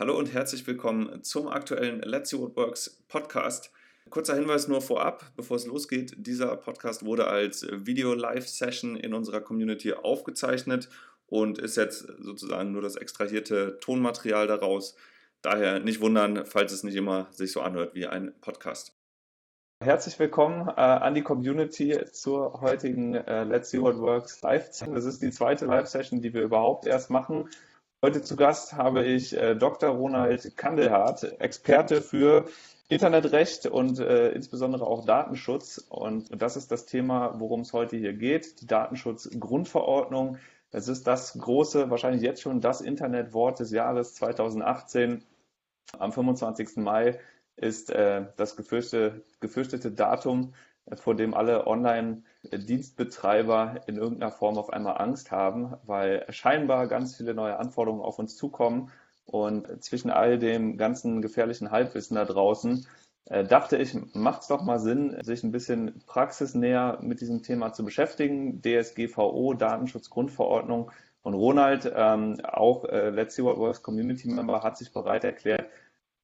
Hallo und herzlich willkommen zum aktuellen Let's See What Works Podcast. Kurzer Hinweis nur vorab, bevor es losgeht. Dieser Podcast wurde als Video-Live-Session in unserer Community aufgezeichnet und ist jetzt sozusagen nur das extrahierte Tonmaterial daraus. Daher nicht wundern, falls es nicht immer sich so anhört wie ein Podcast. Herzlich willkommen äh, an die Community zur heutigen äh, Let's See What Works Live-Session. Das ist die zweite Live-Session, die wir überhaupt erst machen. Heute zu Gast habe ich äh, Dr. Ronald Kandelhardt, Experte für Internetrecht und äh, insbesondere auch Datenschutz. Und das ist das Thema, worum es heute hier geht, die Datenschutzgrundverordnung. Das ist das große, wahrscheinlich jetzt schon das Internetwort des Jahres 2018. Am 25. Mai ist äh, das gefürchtete, gefürchtete Datum vor dem alle Online-Dienstbetreiber in irgendeiner Form auf einmal Angst haben, weil scheinbar ganz viele neue Anforderungen auf uns zukommen. Und zwischen all dem ganzen gefährlichen Halbwissen da draußen äh, dachte ich, macht es doch mal Sinn, sich ein bisschen praxisnäher mit diesem Thema zu beschäftigen. DSGVO, Datenschutzgrundverordnung. Und Ronald, ähm, auch äh, Let's See What Works Community Member, hat sich bereit erklärt,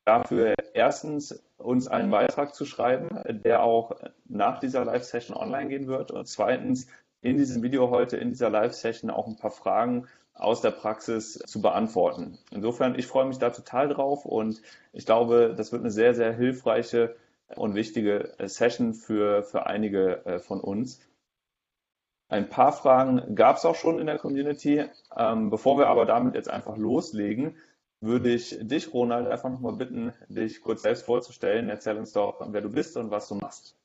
dafür erstens uns einen Beitrag zu schreiben, der auch nach dieser Live-Session online gehen wird und zweitens in diesem Video heute, in dieser Live-Session auch ein paar Fragen aus der Praxis zu beantworten. Insofern, ich freue mich da total drauf und ich glaube, das wird eine sehr, sehr hilfreiche und wichtige Session für, für einige äh, von uns. Ein paar Fragen gab es auch schon in der Community. Ähm, bevor wir aber damit jetzt einfach loslegen, würde ich dich, Ronald, einfach nochmal bitten, dich kurz selbst vorzustellen. Erzähl uns doch, wer du bist und was du machst.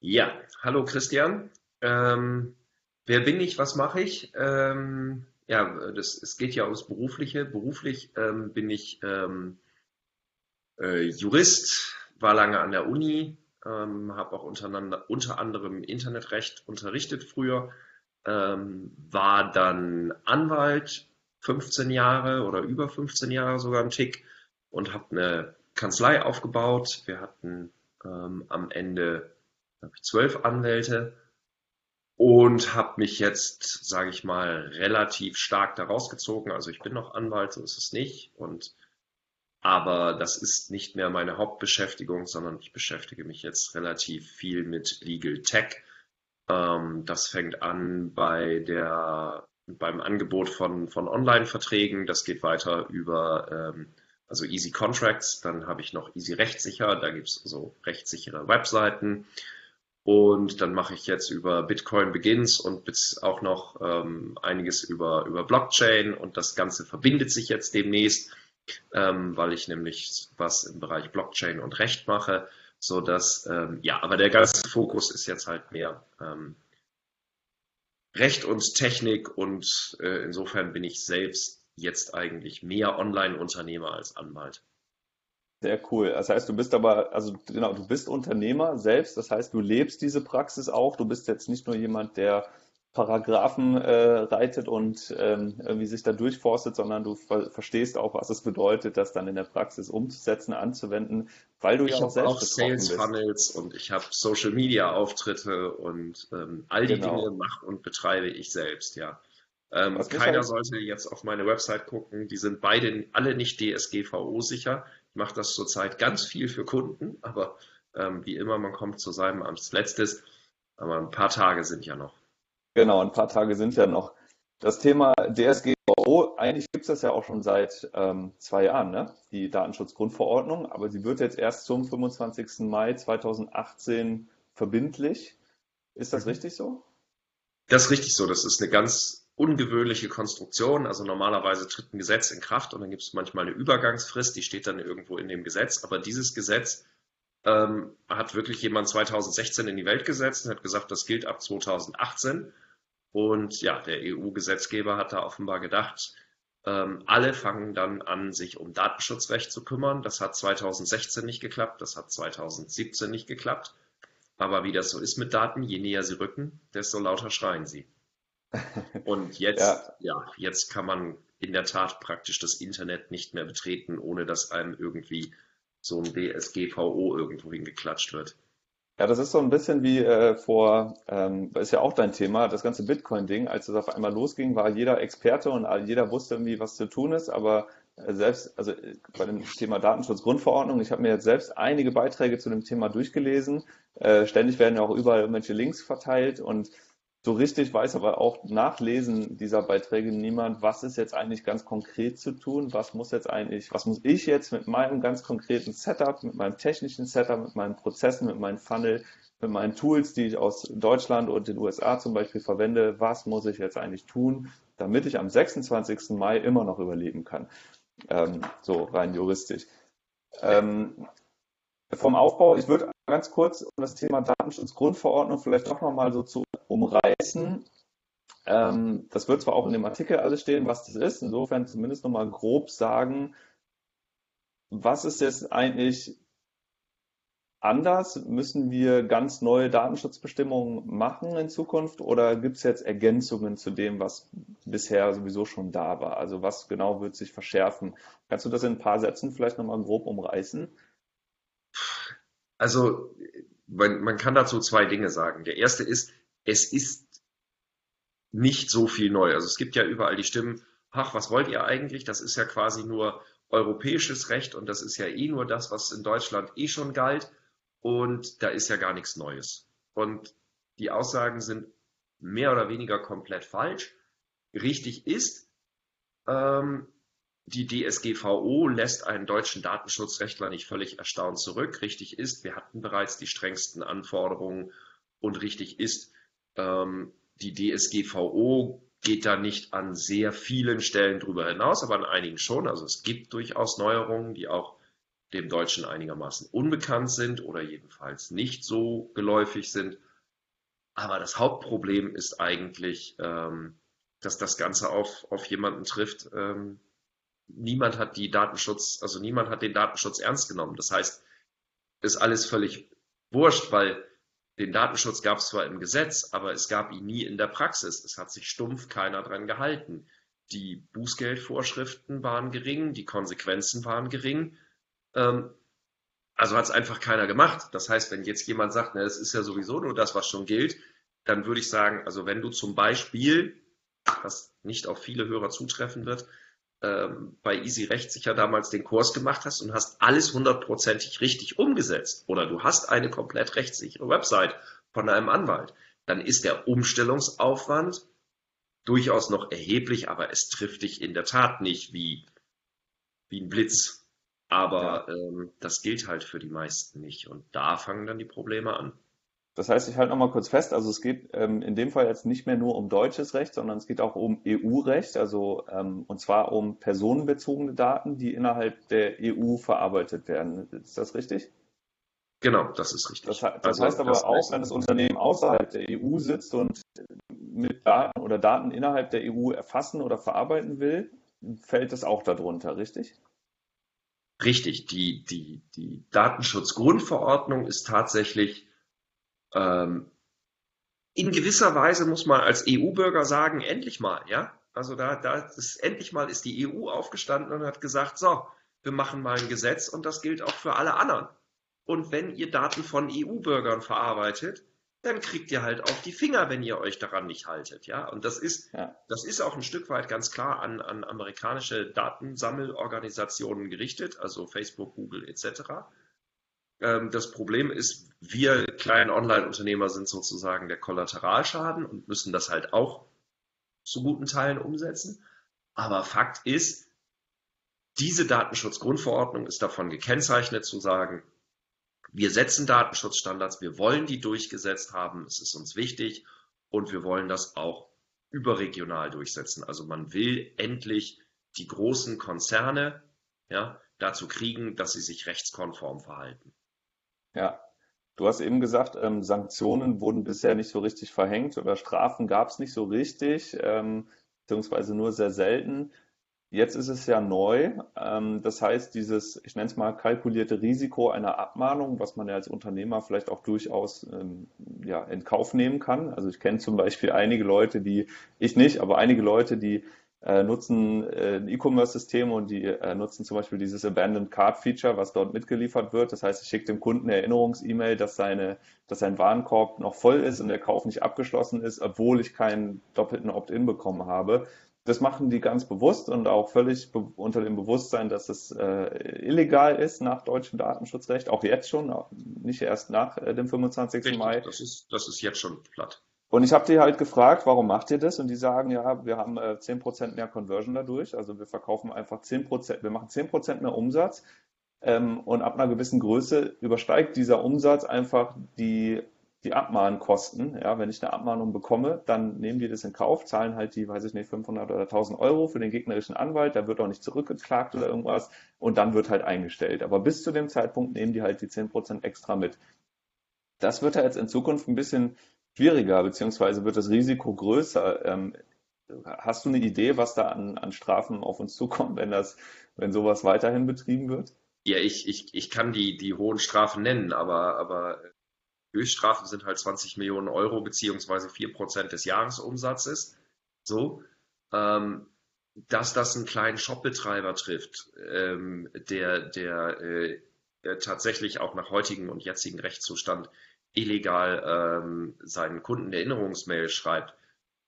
Ja, hallo Christian. Ähm, wer bin ich, was mache ich? Ähm, ja, das, es geht ja ums Berufliche. Beruflich ähm, bin ich ähm, äh, Jurist, war lange an der Uni, ähm, habe auch unter anderem Internetrecht unterrichtet früher, ähm, war dann Anwalt 15 Jahre oder über 15 Jahre sogar einen Tick und habe eine Kanzlei aufgebaut. Wir hatten ähm, am Ende zwölf Anwälte und habe mich jetzt, sage ich mal, relativ stark daraus gezogen. Also ich bin noch Anwalt, so ist es nicht. Und aber das ist nicht mehr meine Hauptbeschäftigung, sondern ich beschäftige mich jetzt relativ viel mit Legal Tech. Ähm, das fängt an bei der beim Angebot von, von Online-Verträgen. Das geht weiter über ähm, also Easy Contracts. Dann habe ich noch Easy Rechtssicher. Da gibt es so rechtssichere Webseiten. Und dann mache ich jetzt über Bitcoin Begins und auch noch ähm, einiges über, über Blockchain. Und das Ganze verbindet sich jetzt demnächst, ähm, weil ich nämlich was im Bereich Blockchain und Recht mache. So dass, ähm, ja, aber der ganze Fokus ist jetzt halt mehr ähm, Recht und Technik und äh, insofern bin ich selbst jetzt eigentlich mehr Online-Unternehmer als Anwalt. Sehr cool. Das heißt, du bist aber, also genau, du bist Unternehmer selbst. Das heißt, du lebst diese Praxis auch. Du bist jetzt nicht nur jemand, der Paragraphen äh, reitet und ähm, irgendwie sich da durchforstet, sondern du ver verstehst auch, was es bedeutet, das dann in der Praxis umzusetzen, anzuwenden, weil du ich ja auch selbst auch Sales bist. Funnels und ich habe Social Media Auftritte und ähm, all die genau. Dinge mache und betreibe ich selbst, ja. Ähm, keiner halt... sollte jetzt auf meine Website gucken. Die sind beide alle nicht DSGVO sicher. Ich mache das zurzeit ganz viel für Kunden, aber ähm, wie immer, man kommt zu seinem als letztes. Aber ein paar Tage sind ja noch. Genau, ein paar Tage sind ja noch. Das Thema DSGVO, eigentlich gibt es das ja auch schon seit ähm, zwei Jahren, ne? die Datenschutzgrundverordnung, aber sie wird jetzt erst zum 25. Mai 2018 verbindlich. Ist das mhm. richtig so? Das ist richtig so. Das ist eine ganz ungewöhnliche Konstruktion. Also normalerweise tritt ein Gesetz in Kraft und dann gibt es manchmal eine Übergangsfrist, die steht dann irgendwo in dem Gesetz. Aber dieses Gesetz ähm, hat wirklich jemand 2016 in die Welt gesetzt und hat gesagt, das gilt ab 2018. Und ja, der EU-Gesetzgeber hat da offenbar gedacht, ähm, alle fangen dann an, sich um Datenschutzrecht zu kümmern. Das hat 2016 nicht geklappt, das hat 2017 nicht geklappt. Aber wie das so ist mit Daten, je näher sie rücken, desto lauter schreien sie. Und jetzt, ja. ja, jetzt kann man in der Tat praktisch das Internet nicht mehr betreten, ohne dass einem irgendwie so ein DSGVO irgendwo hingeklatscht wird. Ja, das ist so ein bisschen wie äh, vor, ähm, ist ja auch dein Thema, das ganze Bitcoin-Ding. Als es auf einmal losging, war jeder Experte und jeder wusste irgendwie, was zu tun ist, aber äh, selbst, also bei dem Thema Datenschutzgrundverordnung, ich habe mir jetzt selbst einige Beiträge zu dem Thema durchgelesen. Äh, ständig werden ja auch überall irgendwelche Links verteilt und so richtig weiß aber auch nach Lesen dieser Beiträge niemand, was ist jetzt eigentlich ganz konkret zu tun, was muss jetzt eigentlich, was muss ich jetzt mit meinem ganz konkreten Setup, mit meinem technischen Setup, mit meinen Prozessen, mit meinem Funnel, mit meinen Tools, die ich aus Deutschland und den USA zum Beispiel verwende, was muss ich jetzt eigentlich tun, damit ich am 26. Mai immer noch überleben kann. Ähm, so rein juristisch. Ähm, vom Aufbau, ich würde ganz kurz um das Thema Datenschutzgrundverordnung vielleicht doch nochmal so zu umreißen. Ähm, das wird zwar auch in dem Artikel alles stehen, was das ist, insofern zumindest nochmal grob sagen, was ist jetzt eigentlich anders? Müssen wir ganz neue Datenschutzbestimmungen machen in Zukunft oder gibt es jetzt Ergänzungen zu dem, was bisher sowieso schon da war? Also was genau wird sich verschärfen? Kannst du das in ein paar Sätzen vielleicht nochmal grob umreißen? Also man, man kann dazu zwei Dinge sagen. Der erste ist, es ist nicht so viel neu. Also es gibt ja überall die Stimmen, ach, was wollt ihr eigentlich? Das ist ja quasi nur europäisches Recht und das ist ja eh nur das, was in Deutschland eh schon galt und da ist ja gar nichts Neues. Und die Aussagen sind mehr oder weniger komplett falsch. Richtig ist, ähm, die DSGVO lässt einen deutschen Datenschutzrechtler nicht völlig erstaunt zurück. Richtig ist, wir hatten bereits die strengsten Anforderungen und richtig ist, ähm, die DSGVO geht da nicht an sehr vielen Stellen drüber hinaus, aber an einigen schon. Also es gibt durchaus Neuerungen, die auch dem Deutschen einigermaßen unbekannt sind oder jedenfalls nicht so geläufig sind. Aber das Hauptproblem ist eigentlich, ähm, dass das Ganze auf, auf jemanden trifft. Ähm, niemand hat die Datenschutz, also niemand hat den Datenschutz ernst genommen. Das heißt, ist alles völlig wurscht, weil den Datenschutz gab es zwar im Gesetz, aber es gab ihn nie in der Praxis. Es hat sich stumpf keiner dran gehalten. Die Bußgeldvorschriften waren gering, die Konsequenzen waren gering ähm, also hat es einfach keiner gemacht. Das heißt, wenn jetzt jemand sagt, na, das ist ja sowieso nur das, was schon gilt, dann würde ich sagen, also wenn du zum Beispiel, was nicht auf viele Hörer zutreffen wird, ähm, bei Easy Rechtssicher damals den Kurs gemacht hast und hast alles hundertprozentig richtig umgesetzt oder du hast eine komplett rechtssichere Website von einem Anwalt, dann ist der Umstellungsaufwand durchaus noch erheblich, aber es trifft dich in der Tat nicht wie, wie ein Blitz. Aber ähm, das gilt halt für die meisten nicht. Und da fangen dann die Probleme an. Das heißt, ich halte nochmal kurz fest, also es geht ähm, in dem Fall jetzt nicht mehr nur um deutsches Recht, sondern es geht auch um EU-Recht, also ähm, und zwar um personenbezogene Daten, die innerhalb der EU verarbeitet werden. Ist das richtig? Genau, das ist richtig. Das, das also, heißt aber das auch, wenn das Unternehmen außerhalb der EU sitzt und mit Daten oder Daten innerhalb der EU erfassen oder verarbeiten will, fällt das auch darunter, richtig? Richtig, die, die, die Datenschutzgrundverordnung ist tatsächlich ähm, in gewisser Weise muss man als EU-Bürger sagen, endlich mal, ja. Also da, da ist endlich mal ist die EU aufgestanden und hat gesagt, so, wir machen mal ein Gesetz und das gilt auch für alle anderen. Und wenn ihr Daten von EU-Bürgern verarbeitet, dann kriegt ihr halt auf die Finger, wenn ihr euch daran nicht haltet. Ja, und das ist, ja. das ist auch ein Stück weit ganz klar an, an amerikanische Datensammelorganisationen gerichtet, also Facebook, Google etc. Ähm, das Problem ist, wir kleinen Online-Unternehmer sind sozusagen der Kollateralschaden und müssen das halt auch zu guten Teilen umsetzen. Aber Fakt ist, diese Datenschutzgrundverordnung ist davon gekennzeichnet zu sagen, wir setzen Datenschutzstandards, wir wollen die durchgesetzt haben, es ist uns wichtig und wir wollen das auch überregional durchsetzen. Also man will endlich die großen Konzerne ja, dazu kriegen, dass sie sich rechtskonform verhalten. Ja, du hast eben gesagt, ähm, Sanktionen wurden bisher nicht so richtig verhängt oder Strafen gab es nicht so richtig, ähm, beziehungsweise nur sehr selten. Jetzt ist es ja neu. Ähm, das heißt, dieses, ich nenne es mal, kalkulierte Risiko einer Abmahnung, was man ja als Unternehmer vielleicht auch durchaus ähm, ja, in Kauf nehmen kann. Also ich kenne zum Beispiel einige Leute, die, ich nicht, aber einige Leute, die äh, nutzen äh, ein E-Commerce-System und die äh, nutzen zum Beispiel dieses Abandoned Card Feature, was dort mitgeliefert wird. Das heißt, ich schicke dem Kunden eine Erinnerungs-E-Mail, dass, seine, dass sein Warenkorb noch voll ist und der Kauf nicht abgeschlossen ist, obwohl ich keinen doppelten Opt-in bekommen habe das machen die ganz bewusst und auch völlig unter dem Bewusstsein, dass es äh, illegal ist nach deutschem Datenschutzrecht, auch jetzt schon, nicht erst nach äh, dem 25. Richtig, Mai. Das ist, das ist jetzt schon platt. Und ich habe die halt gefragt, warum macht ihr das? Und die sagen, ja, wir haben äh, 10% mehr Conversion dadurch. Also wir verkaufen einfach 10%, wir machen 10% mehr Umsatz. Ähm, und ab einer gewissen Größe übersteigt dieser Umsatz einfach die die Abmahnkosten. Ja, wenn ich eine Abmahnung bekomme, dann nehmen die das in Kauf, zahlen halt die, weiß ich nicht, 500 oder 1000 Euro für den gegnerischen Anwalt, da wird auch nicht zurückgeklagt oder irgendwas und dann wird halt eingestellt. Aber bis zu dem Zeitpunkt nehmen die halt die 10% extra mit. Das wird ja jetzt in Zukunft ein bisschen schwieriger, beziehungsweise wird das Risiko größer. Ähm, hast du eine Idee, was da an, an Strafen auf uns zukommt, wenn das, wenn sowas weiterhin betrieben wird? Ja, ich, ich, ich kann die, die hohen Strafen nennen, aber, aber Höchststrafen sind halt 20 Millionen Euro beziehungsweise 4 Prozent des Jahresumsatzes. So, ähm, dass das einen kleinen Shopbetreiber trifft, ähm, der, der äh, tatsächlich auch nach heutigem und jetzigen Rechtszustand illegal ähm, seinen Kunden Erinnerungsmail schreibt,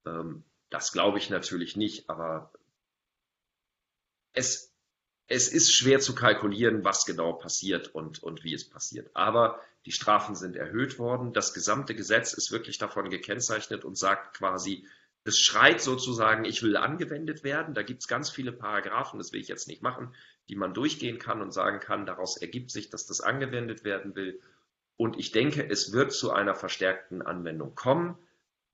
ähm, das glaube ich natürlich nicht, aber es, es ist schwer zu kalkulieren, was genau passiert und, und wie es passiert. Aber die Strafen sind erhöht worden. Das gesamte Gesetz ist wirklich davon gekennzeichnet und sagt quasi, es schreit sozusagen, ich will angewendet werden. Da gibt es ganz viele Paragraphen, das will ich jetzt nicht machen, die man durchgehen kann und sagen kann, daraus ergibt sich, dass das angewendet werden will. Und ich denke, es wird zu einer verstärkten Anwendung kommen.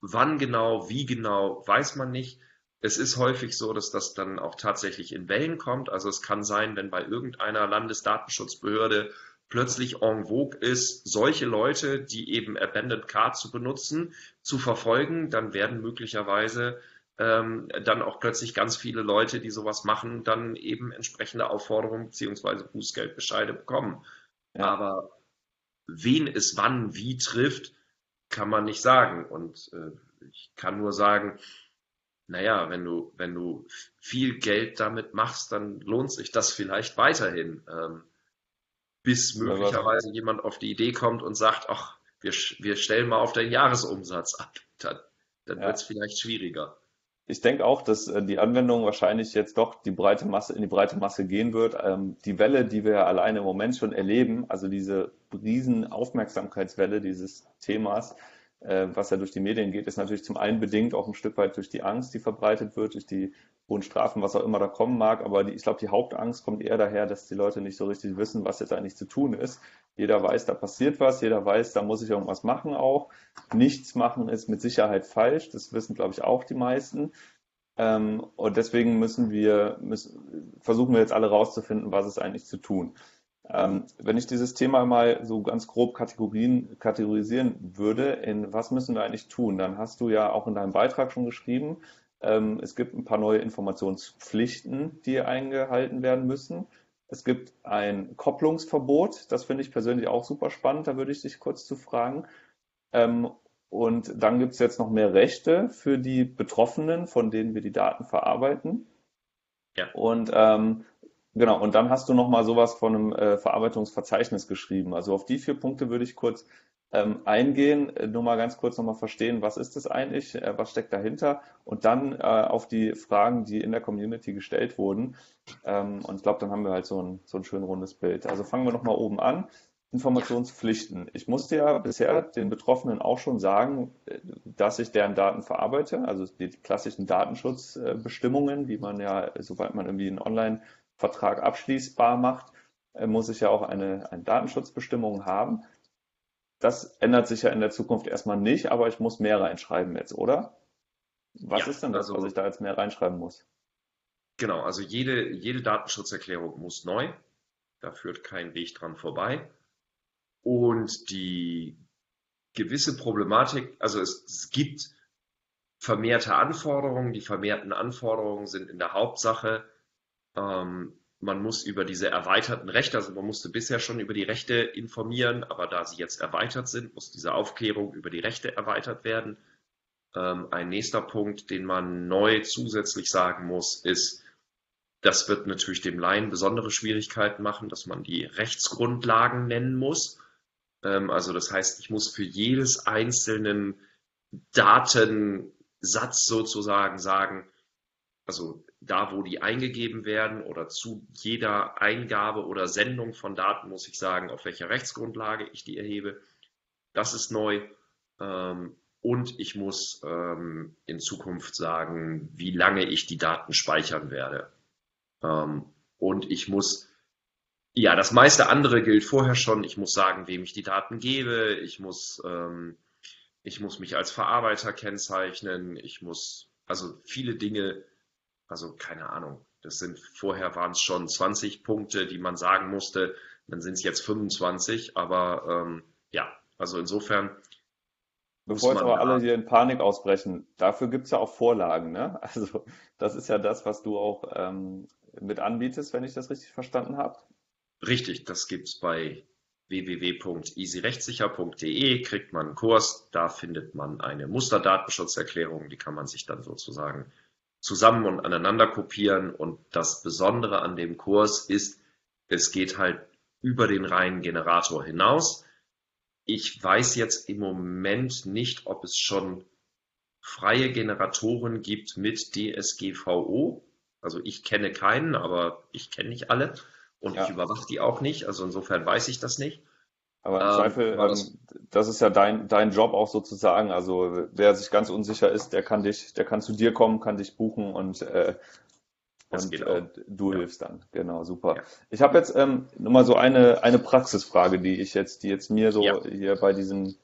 Wann genau, wie genau, weiß man nicht. Es ist häufig so, dass das dann auch tatsächlich in Wellen kommt. Also es kann sein, wenn bei irgendeiner Landesdatenschutzbehörde plötzlich en vogue ist, solche Leute, die eben Abandoned Card zu benutzen, zu verfolgen, dann werden möglicherweise ähm, dann auch plötzlich ganz viele Leute, die sowas machen, dann eben entsprechende Aufforderungen bzw. Bußgeldbescheide bekommen. Ja. Aber wen es wann wie trifft, kann man nicht sagen. Und äh, ich kann nur sagen, naja, wenn du, wenn du viel Geld damit machst, dann lohnt sich das vielleicht weiterhin. Ähm, bis möglicherweise jemand auf die Idee kommt und sagt, ach, wir, wir stellen mal auf den Jahresumsatz ab. Dann, dann ja. wird es vielleicht schwieriger. Ich denke auch, dass äh, die Anwendung wahrscheinlich jetzt doch die breite Masse, in die breite Masse gehen wird. Ähm, die Welle, die wir alleine im Moment schon erleben, also diese riesen Aufmerksamkeitswelle dieses Themas, äh, was ja durch die Medien geht, ist natürlich zum einen bedingt auch ein Stück weit durch die Angst, die verbreitet wird, durch die hohen Strafen, was auch immer da kommen mag. Aber die, ich glaube, die Hauptangst kommt eher daher, dass die Leute nicht so richtig wissen, was jetzt eigentlich zu tun ist. Jeder weiß, da passiert was, jeder weiß, da muss ich irgendwas machen auch. Nichts machen ist mit Sicherheit falsch. Das wissen, glaube ich, auch die meisten. Ähm, und deswegen müssen wir, müssen, versuchen wir jetzt alle rauszufinden, was ist eigentlich zu tun. Ähm, wenn ich dieses Thema mal so ganz grob Kategorien, kategorisieren würde, in was müssen wir eigentlich tun, dann hast du ja auch in deinem Beitrag schon geschrieben, ähm, es gibt ein paar neue Informationspflichten, die eingehalten werden müssen. Es gibt ein Kopplungsverbot, das finde ich persönlich auch super spannend, da würde ich dich kurz zu fragen. Ähm, und dann gibt es jetzt noch mehr Rechte für die Betroffenen, von denen wir die Daten verarbeiten. Ja. Und ähm, Genau, und dann hast du noch mal sowas von einem äh, Verarbeitungsverzeichnis geschrieben. Also auf die vier Punkte würde ich kurz ähm, eingehen, äh, nur mal ganz kurz noch mal verstehen, was ist das eigentlich, äh, was steckt dahinter und dann äh, auf die Fragen, die in der Community gestellt wurden. Ähm, und ich glaube, dann haben wir halt so ein, so ein schön rundes Bild. Also fangen wir noch mal oben an. Informationspflichten. Ich musste ja bisher den Betroffenen auch schon sagen, äh, dass ich deren Daten verarbeite, also die klassischen Datenschutzbestimmungen, die man ja, sobald man irgendwie einen Online- Vertrag abschließbar macht, äh, muss ich ja auch eine, eine Datenschutzbestimmung haben. Das ändert sich ja in der Zukunft erstmal nicht, aber ich muss mehr reinschreiben jetzt, oder? Was ja, ist denn das, also, was ich da jetzt mehr reinschreiben muss? Genau, also jede, jede Datenschutzerklärung muss neu. Da führt kein Weg dran vorbei. Und die gewisse Problematik, also es, es gibt vermehrte Anforderungen. Die vermehrten Anforderungen sind in der Hauptsache ähm, man muss über diese erweiterten Rechte, also man musste bisher schon über die Rechte informieren, aber da sie jetzt erweitert sind, muss diese Aufklärung über die Rechte erweitert werden. Ähm, ein nächster Punkt, den man neu zusätzlich sagen muss, ist, das wird natürlich dem Laien besondere Schwierigkeiten machen, dass man die Rechtsgrundlagen nennen muss. Ähm, also das heißt, ich muss für jedes einzelnen Datensatz sozusagen sagen, also da, wo die eingegeben werden oder zu jeder Eingabe oder Sendung von Daten muss ich sagen, auf welcher Rechtsgrundlage ich die erhebe. Das ist neu. Ähm, und ich muss ähm, in Zukunft sagen, wie lange ich die Daten speichern werde. Ähm, und ich muss, ja, das meiste andere gilt vorher schon. Ich muss sagen, wem ich die Daten gebe. Ich muss, ich muss mich als Verarbeiter kennzeichnen. Ich muss, also viele Dinge also keine Ahnung. Das sind vorher waren es schon 20 Punkte, die man sagen musste. Dann sind es jetzt 25. Aber ähm, ja, also insofern. Bevor jetzt aber alle hier in Panik ausbrechen, dafür gibt es ja auch Vorlagen. Ne? Also das ist ja das, was du auch ähm, mit anbietest, wenn ich das richtig verstanden habe. Richtig, das gibt es bei www.easyrechtssicher.de, kriegt man einen Kurs, da findet man eine Musterdatenschutzerklärung, die kann man sich dann sozusagen zusammen und aneinander kopieren. Und das Besondere an dem Kurs ist, es geht halt über den reinen Generator hinaus. Ich weiß jetzt im Moment nicht, ob es schon freie Generatoren gibt mit DSGVO. Also ich kenne keinen, aber ich kenne nicht alle und ja. ich überwache die auch nicht. Also insofern weiß ich das nicht. Aber im ähm, Zweifel, das, ähm, das, ist ja dein, dein Job auch sozusagen. Also wer sich ganz unsicher ist, der kann dich, der kann zu dir kommen, kann dich buchen und, äh, und äh, du ja. hilfst dann. Genau, super. Ja. Ich habe jetzt ähm, nochmal so eine, eine Praxisfrage, die ich jetzt, die jetzt mir so ja. hier bei diesem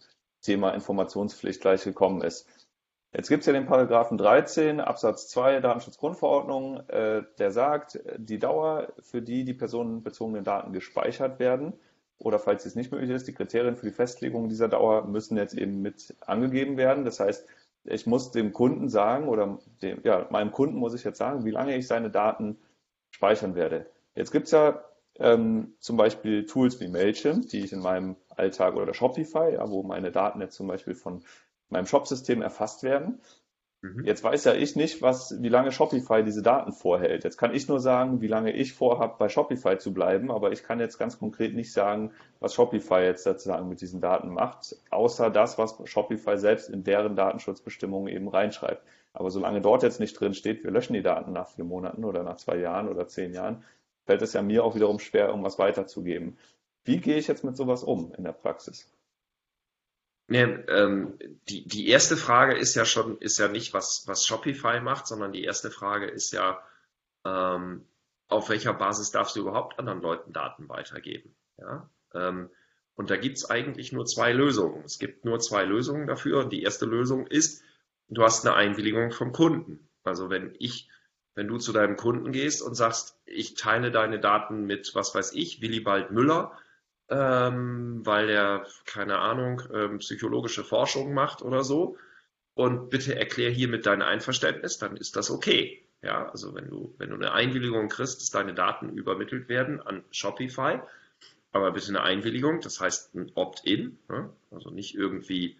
Thema Informationspflicht gleich gekommen ist. Jetzt gibt es ja den Paragraphen 13 Absatz 2 Datenschutzgrundverordnung, äh, der sagt, die Dauer, für die die personenbezogenen Daten gespeichert werden, oder falls es nicht möglich ist, die Kriterien für die Festlegung dieser Dauer müssen jetzt eben mit angegeben werden. Das heißt, ich muss dem Kunden sagen oder dem, ja, meinem Kunden muss ich jetzt sagen, wie lange ich seine Daten speichern werde. Jetzt gibt es ja ähm, zum Beispiel Tools wie Mailchimp, die ich in meinem Alltag oder Shopify, ja, wo meine Daten jetzt zum Beispiel von meinem Shopsystem erfasst werden. Mhm. Jetzt weiß ja ich nicht, was, wie lange Shopify diese Daten vorhält. Jetzt kann ich nur sagen, wie lange ich vorhabe, bei Shopify zu bleiben, aber ich kann jetzt ganz konkret nicht sagen, was Shopify jetzt sozusagen mit diesen Daten macht, außer das, was Shopify selbst in deren Datenschutzbestimmungen eben reinschreibt. Aber solange dort jetzt nicht drin steht, wir löschen die Daten nach vier Monaten oder nach zwei Jahren oder zehn Jahren, fällt es ja mir auch wiederum schwer, irgendwas weiterzugeben. Wie gehe ich jetzt mit sowas um in der Praxis? Nee, ähm, die, die erste Frage ist ja schon, ist ja nicht, was, was Shopify macht, sondern die erste Frage ist ja, ähm, auf welcher Basis darfst du überhaupt anderen Leuten Daten weitergeben? Ja? Ähm, und da gibt es eigentlich nur zwei Lösungen. Es gibt nur zwei Lösungen dafür. Und die erste Lösung ist, du hast eine Einwilligung vom Kunden. Also wenn ich, wenn du zu deinem Kunden gehst und sagst, ich teile deine Daten mit, was weiß ich, Willibald Müller, ähm, weil er, keine Ahnung, ähm, psychologische Forschung macht oder so. Und bitte erklär hiermit dein Einverständnis, dann ist das okay. Ja, also wenn du, wenn du eine Einwilligung kriegst, dass deine Daten übermittelt werden an Shopify, aber bitte eine Einwilligung, das heißt ein Opt-in, ne? also nicht irgendwie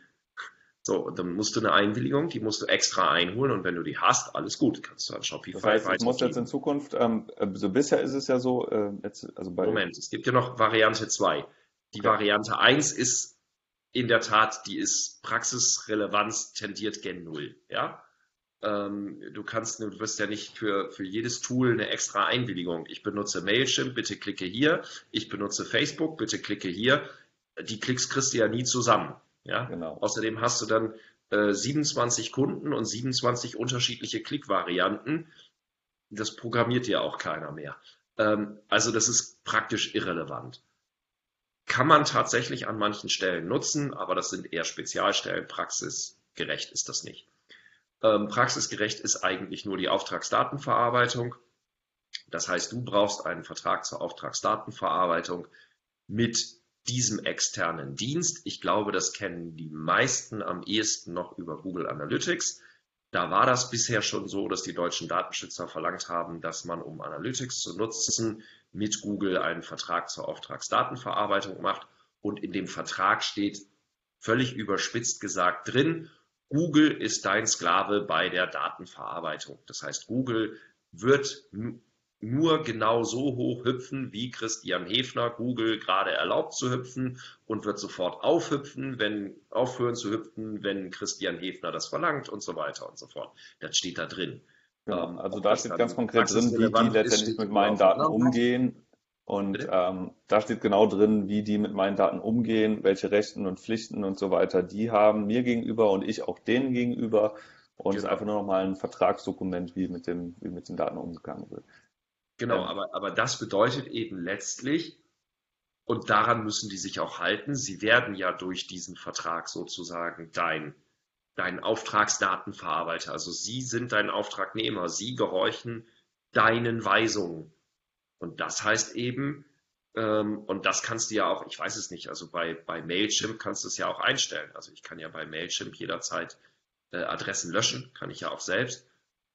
so, und dann musst du eine Einwilligung, die musst du extra einholen und wenn du die hast, alles gut, kannst du an Shopify Das heißt, ich muss jetzt in Zukunft, ähm, so also bisher ist es ja so, äh, jetzt, also bei Moment, es gibt ja noch Variante 2. Die okay. Variante 1 ist in der Tat, die ist Praxisrelevanz tendiert gen Null, ja. Ähm, du kannst, du wirst ja nicht für, für jedes Tool eine extra Einwilligung. Ich benutze Mailchimp, bitte klicke hier. Ich benutze Facebook, bitte klicke hier. Die Klicks kriegst du ja nie zusammen. Ja? Genau. Außerdem hast du dann äh, 27 Kunden und 27 unterschiedliche Klickvarianten. Das programmiert ja auch keiner mehr. Ähm, also das ist praktisch irrelevant. Kann man tatsächlich an manchen Stellen nutzen, aber das sind eher Spezialstellen. Praxisgerecht ist das nicht. Ähm, praxisgerecht ist eigentlich nur die Auftragsdatenverarbeitung. Das heißt, du brauchst einen Vertrag zur Auftragsdatenverarbeitung mit diesem externen Dienst. Ich glaube, das kennen die meisten am ehesten noch über Google Analytics. Da war das bisher schon so, dass die deutschen Datenschützer verlangt haben, dass man, um Analytics zu nutzen, mit Google einen Vertrag zur Auftragsdatenverarbeitung macht. Und in dem Vertrag steht völlig überspitzt gesagt drin, Google ist dein Sklave bei der Datenverarbeitung. Das heißt, Google wird nur genau so hoch hüpfen, wie Christian Hefner Google gerade erlaubt zu hüpfen und wird sofort aufhüpfen, wenn aufhören zu hüpfen, wenn Christian Hefner das verlangt und so weiter und so fort. Das steht da drin. Genau. Also da steht ganz konkret drin, wie die letztendlich mit meinen Daten umgehen. Und ähm, da steht genau drin, wie die mit meinen Daten umgehen, welche Rechten und Pflichten und so weiter die haben, mir gegenüber und ich auch denen gegenüber. Und es genau. ist einfach nur nochmal ein Vertragsdokument, wie mit, dem, wie mit den Daten umgegangen wird. Genau, ähm, aber, aber das bedeutet eben letztlich, und daran müssen die sich auch halten, sie werden ja durch diesen Vertrag sozusagen dein dein Auftragsdatenverarbeiter. Also sie sind dein Auftragnehmer, sie gehorchen deinen Weisungen. Und das heißt eben, ähm, und das kannst du ja auch, ich weiß es nicht, also bei, bei Mailchimp kannst du es ja auch einstellen. Also ich kann ja bei Mailchimp jederzeit äh, Adressen löschen, kann ich ja auch selbst.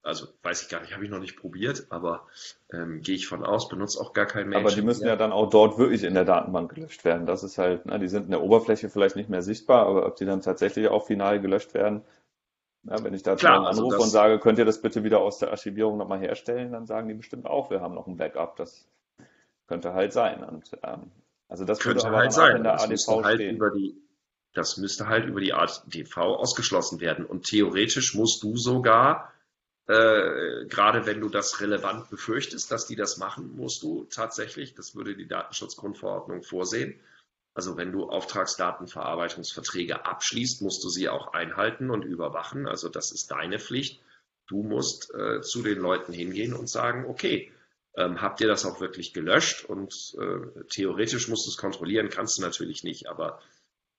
Also weiß ich gar nicht, habe ich noch nicht probiert, aber ähm, gehe ich von aus, benutze auch gar kein Mailchimp. Aber die müssen mehr. ja dann auch dort wirklich in der Datenbank gelöscht werden. Das ist halt, ne, die sind in der Oberfläche vielleicht nicht mehr sichtbar, aber ob die dann tatsächlich auch final gelöscht werden, ja, wenn ich da Klar, also anrufe und sage, könnt ihr das bitte wieder aus der Archivierung nochmal herstellen, dann sagen die bestimmt auch, wir haben noch ein Backup. Das könnte halt sein. Und ähm, also das könnte aber halt sein. in der das ADV halt stehen. Über die, das müsste halt über die ADV ausgeschlossen werden. Und theoretisch musst du sogar äh, gerade wenn du das relevant befürchtest, dass die das machen, musst du tatsächlich, das würde die Datenschutzgrundverordnung vorsehen. Also wenn du Auftragsdatenverarbeitungsverträge abschließt, musst du sie auch einhalten und überwachen. Also das ist deine Pflicht. Du musst äh, zu den Leuten hingehen und sagen, okay, ähm, habt ihr das auch wirklich gelöscht? Und äh, theoretisch musst du es kontrollieren, kannst du natürlich nicht, aber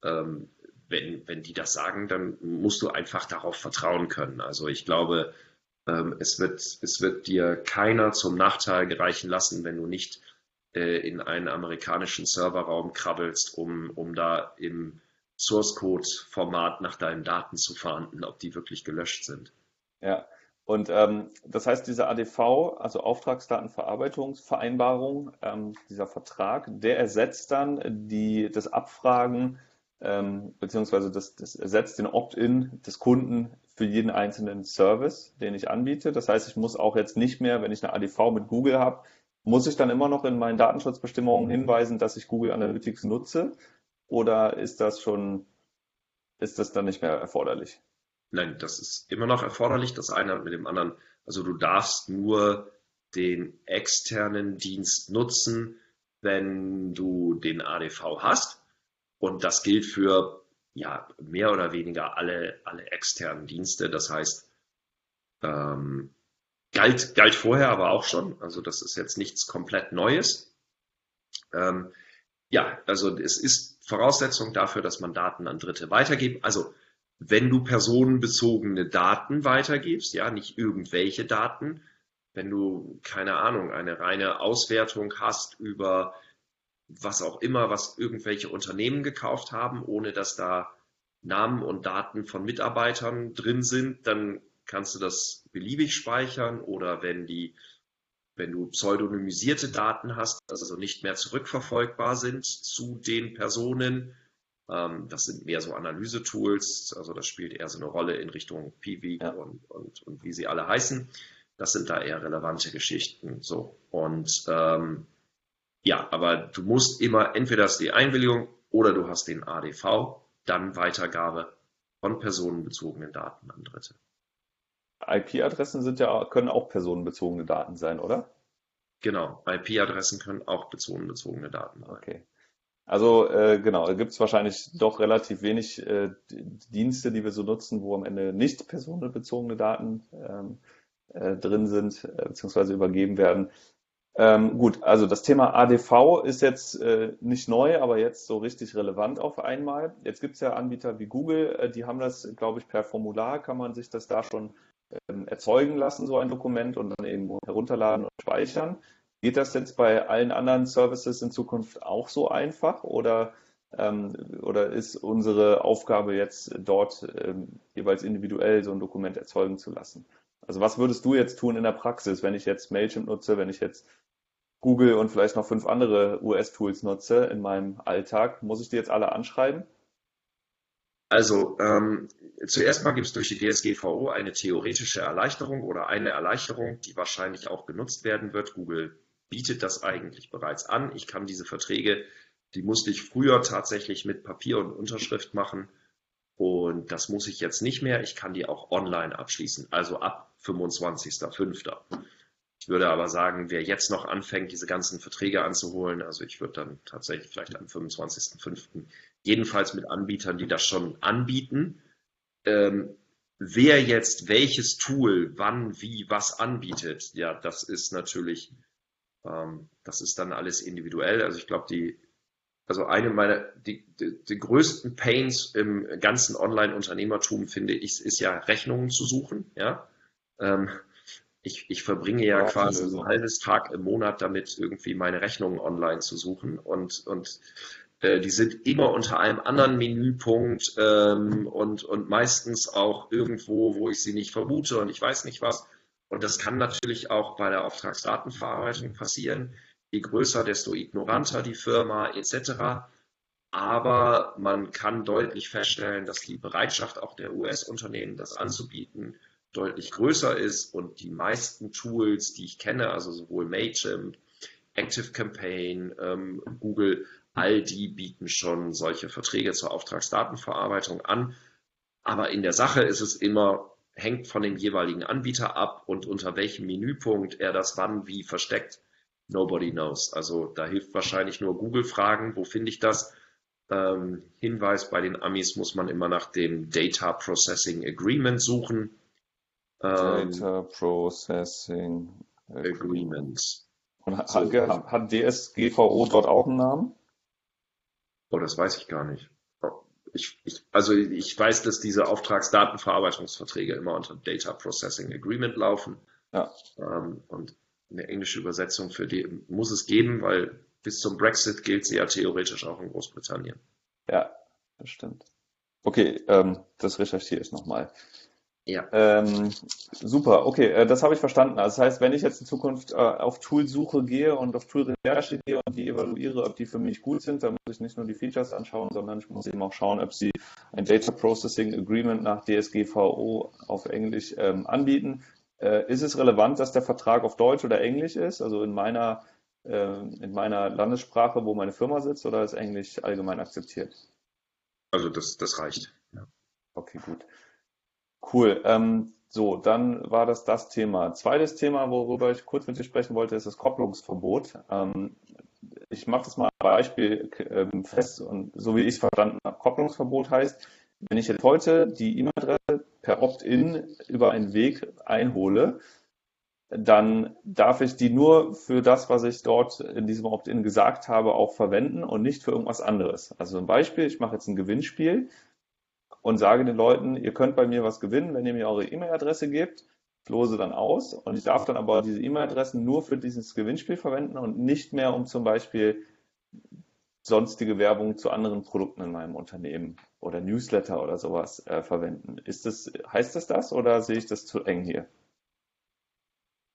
ähm, wenn, wenn die das sagen, dann musst du einfach darauf vertrauen können. Also ich glaube, es, wird, es wird dir keiner zum Nachteil gereichen lassen, wenn du nicht äh, in einen amerikanischen Serverraum krabbelst, um, um da im Source Code Format nach deinen Daten zu fahnden, ob die wirklich gelöscht sind. Ja, und ähm, das heißt, diese ADV, also Auftragsdatenverarbeitungsvereinbarung, ähm, dieser Vertrag, der ersetzt dann die, das Abfragen ähm, beziehungsweise das, das ersetzt den Opt-in des Kunden für jeden einzelnen Service, den ich anbiete. Das heißt, ich muss auch jetzt nicht mehr, wenn ich eine ADV mit Google habe, muss ich dann immer noch in meinen Datenschutzbestimmungen hinweisen, dass ich Google Analytics nutze? Oder ist das schon, ist das dann nicht mehr erforderlich? Nein, das ist immer noch erforderlich. Das eine hat mit dem anderen. Also du darfst nur den externen Dienst nutzen, wenn du den ADV hast. Und das gilt für ja, mehr oder weniger alle, alle externen Dienste. Das heißt, ähm, galt, galt vorher aber auch schon. Also das ist jetzt nichts komplett Neues. Ähm, ja, also es ist Voraussetzung dafür, dass man Daten an Dritte weitergibt. Also wenn du personenbezogene Daten weitergibst, ja, nicht irgendwelche Daten, wenn du, keine Ahnung, eine reine Auswertung hast über was auch immer, was irgendwelche Unternehmen gekauft haben, ohne dass da Namen und Daten von Mitarbeitern drin sind, dann kannst du das beliebig speichern oder wenn die, wenn du pseudonymisierte Daten hast, also nicht mehr zurückverfolgbar sind zu den Personen, ähm, das sind mehr so Analyse-Tools, also das spielt eher so eine Rolle in Richtung PV ja. und, und, und wie sie alle heißen. Das sind da eher relevante Geschichten. So. Und ähm, ja, aber du musst immer entweder hast die Einwilligung oder du hast den ADV, dann Weitergabe von personenbezogenen Daten an Dritte. IP-Adressen sind ja, können auch personenbezogene Daten sein, oder? Genau, IP-Adressen können auch personenbezogene Daten sein. Okay. Also äh, genau, da gibt es wahrscheinlich doch relativ wenig äh, Dienste, die wir so nutzen, wo am Ende nicht personenbezogene Daten ähm, äh, drin sind, äh, beziehungsweise übergeben werden. Ähm, gut, also das Thema ADV ist jetzt äh, nicht neu, aber jetzt so richtig relevant auf einmal. Jetzt gibt es ja Anbieter wie Google, äh, die haben das, glaube ich, per Formular, kann man sich das da schon ähm, erzeugen lassen, so ein Dokument und dann eben herunterladen und speichern. Geht das jetzt bei allen anderen Services in Zukunft auch so einfach oder, ähm, oder ist unsere Aufgabe jetzt dort ähm, jeweils individuell so ein Dokument erzeugen zu lassen? Also was würdest du jetzt tun in der Praxis, wenn ich jetzt Mailchimp nutze, wenn ich jetzt Google und vielleicht noch fünf andere US-Tools nutze in meinem Alltag? Muss ich die jetzt alle anschreiben? Also ähm, zuerst mal gibt es durch die DSGVO eine theoretische Erleichterung oder eine Erleichterung, die wahrscheinlich auch genutzt werden wird. Google bietet das eigentlich bereits an. Ich kann diese Verträge, die musste ich früher tatsächlich mit Papier und Unterschrift machen. Und das muss ich jetzt nicht mehr. Ich kann die auch online abschließen, also ab 25.05. Ich würde aber sagen, wer jetzt noch anfängt, diese ganzen Verträge anzuholen, also ich würde dann tatsächlich vielleicht am 25.05. jedenfalls mit Anbietern, die das schon anbieten, ähm, wer jetzt welches Tool wann, wie, was anbietet, ja, das ist natürlich, ähm, das ist dann alles individuell. Also ich glaube, die, also eine meiner, die, die, die größten Pains im ganzen Online-Unternehmertum, finde ich, ist ja Rechnungen zu suchen, ja. Ähm, ich, ich verbringe ja, ja quasi ein halbes Tag im Monat damit, irgendwie meine Rechnungen online zu suchen und, und äh, die sind immer unter einem anderen Menüpunkt ähm, und, und meistens auch irgendwo, wo ich sie nicht vermute und ich weiß nicht was. Und das kann natürlich auch bei der Auftragsdatenverarbeitung passieren. Je größer, desto ignoranter die Firma etc. Aber man kann deutlich feststellen, dass die Bereitschaft auch der US-Unternehmen, das anzubieten, deutlich größer ist und die meisten Tools, die ich kenne, also sowohl Mailchimp, ActiveCampaign, ähm, Google, all die bieten schon solche Verträge zur Auftragsdatenverarbeitung an. Aber in der Sache ist es immer, hängt von dem jeweiligen Anbieter ab und unter welchem Menüpunkt er das wann wie versteckt. Nobody knows. Also da hilft wahrscheinlich nur Google fragen, wo finde ich das? Ähm, Hinweis, bei den Amis muss man immer nach dem Data Processing Agreement suchen. Ähm, Data Processing Agreement. Und hat, so, hat DSGVO dort auch einen Namen? Oh, das weiß ich gar nicht. Ich, ich, also ich weiß, dass diese Auftragsdatenverarbeitungsverträge immer unter Data Processing Agreement laufen. Ja. Ähm, und eine englische Übersetzung für die muss es geben, weil bis zum Brexit gilt sie ja theoretisch auch in Großbritannien. Ja, das stimmt. Okay, ähm, das recherchiere ich nochmal. Ja. Ähm, super, okay, äh, das habe ich verstanden. Also das heißt, wenn ich jetzt in Zukunft äh, auf Toolsuche gehe und auf Tool-Recherche gehe und die evaluiere, ob die für mich gut sind, dann muss ich nicht nur die Features anschauen, sondern ich muss eben auch schauen, ob sie ein Data Processing Agreement nach DSGVO auf Englisch ähm, anbieten. Äh, ist es relevant, dass der Vertrag auf Deutsch oder Englisch ist, also in meiner, äh, in meiner Landessprache, wo meine Firma sitzt, oder ist Englisch allgemein akzeptiert? Also das, das reicht. Ja. Okay, gut. Cool. Ähm, so, dann war das das Thema. Zweites Thema, worüber ich kurz mit dir sprechen wollte, ist das Kopplungsverbot. Ähm, ich mache das mal ein Beispiel ähm, fest und so wie ich es verstanden habe. Kopplungsverbot heißt, wenn ich jetzt heute die E-Mail-Adresse per Opt-in über einen Weg einhole, dann darf ich die nur für das, was ich dort in diesem Opt-in gesagt habe, auch verwenden und nicht für irgendwas anderes. Also ein Beispiel, ich mache jetzt ein Gewinnspiel und sage den Leuten, ihr könnt bei mir was gewinnen, wenn ihr mir eure E-Mail-Adresse gebt. Ich lose dann aus und ich darf dann aber diese E-Mail-Adressen nur für dieses Gewinnspiel verwenden und nicht mehr, um zum Beispiel sonstige Werbung zu anderen Produkten in meinem Unternehmen oder Newsletter oder sowas äh, verwenden. Ist das, heißt das das oder sehe ich das zu eng hier?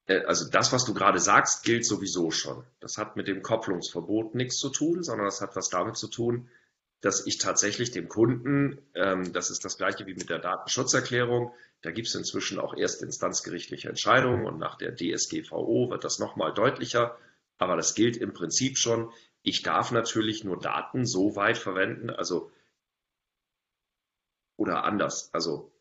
Äh, also das, was du gerade sagst, gilt sowieso schon. Das hat mit dem Kopplungsverbot nichts zu tun, sondern das hat was damit zu tun, dass ich tatsächlich dem Kunden, ähm, das ist das gleiche wie mit der Datenschutzerklärung, da gibt es inzwischen auch erstinstanzgerichtliche Entscheidungen und nach der DSGVO wird das nochmal deutlicher. Aber das gilt im Prinzip schon. Ich darf natürlich nur Daten so weit verwenden, also oder anders, also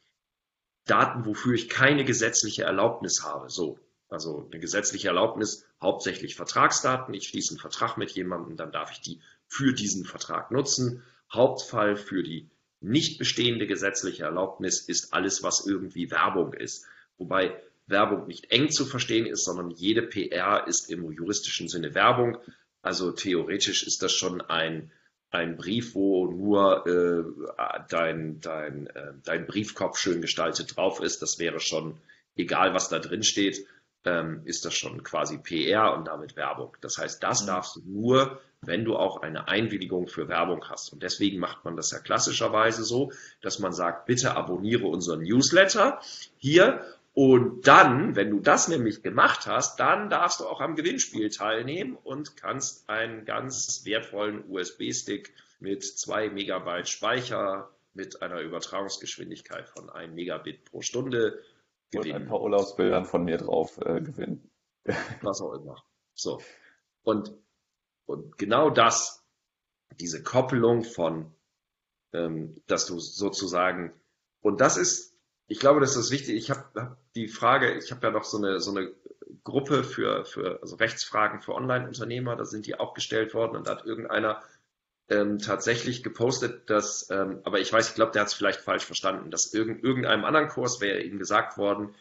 Daten, wofür ich keine gesetzliche Erlaubnis habe. So, also eine gesetzliche Erlaubnis, hauptsächlich Vertragsdaten. Ich schließe einen Vertrag mit jemandem, dann darf ich die für diesen Vertrag nutzen. Hauptfall für die nicht bestehende gesetzliche Erlaubnis ist alles, was irgendwie Werbung ist. Wobei Werbung nicht eng zu verstehen ist, sondern jede PR ist im juristischen Sinne Werbung. Also theoretisch ist das schon ein, ein Brief, wo nur äh, dein, dein, äh, dein Briefkopf schön gestaltet drauf ist. Das wäre schon, egal was da drin steht, ähm, ist das schon quasi PR und damit Werbung. Das heißt, das mhm. darfst du nur, wenn du auch eine Einwilligung für Werbung hast. Und deswegen macht man das ja klassischerweise so, dass man sagt, bitte abonniere unseren Newsletter hier und dann, wenn du das nämlich gemacht hast, dann darfst du auch am Gewinnspiel teilnehmen und kannst einen ganz wertvollen USB-Stick mit zwei Megabyte Speicher mit einer Übertragungsgeschwindigkeit von 1 Megabit pro Stunde gewinnen. Und ein paar Urlaubsbildern von mir drauf äh, gewinnen. Was auch immer. So. Und, und genau das, diese Koppelung von ähm, dass du sozusagen, und das ist, ich glaube, das ist wichtig. Ich habe hab die Frage, ich habe ja noch so eine, so eine Gruppe für, für also Rechtsfragen für Online-Unternehmer, da sind die auch gestellt worden und da hat irgendeiner ähm, tatsächlich gepostet, dass, ähm, aber ich weiß, ich glaube, der hat es vielleicht falsch verstanden, dass irgend, irgendeinem anderen Kurs wäre ihm gesagt worden,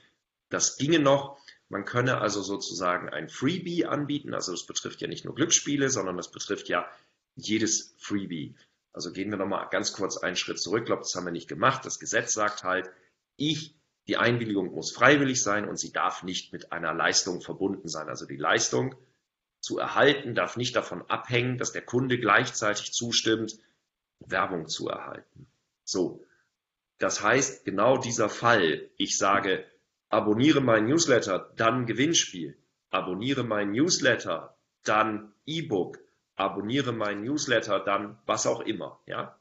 das ginge noch. Man könne also sozusagen ein Freebie anbieten. Also das betrifft ja nicht nur Glücksspiele, sondern das betrifft ja jedes Freebie. Also gehen wir nochmal ganz kurz einen Schritt zurück. Ich glaube, das haben wir nicht gemacht. Das Gesetz sagt halt, ich, die Einwilligung muss freiwillig sein und sie darf nicht mit einer Leistung verbunden sein. Also die Leistung zu erhalten darf nicht davon abhängen, dass der Kunde gleichzeitig zustimmt, Werbung zu erhalten. So. Das heißt, genau dieser Fall, ich sage, abonniere mein Newsletter, dann Gewinnspiel. Abonniere mein Newsletter, dann E-Book. Abonniere mein Newsletter, dann was auch immer, ja.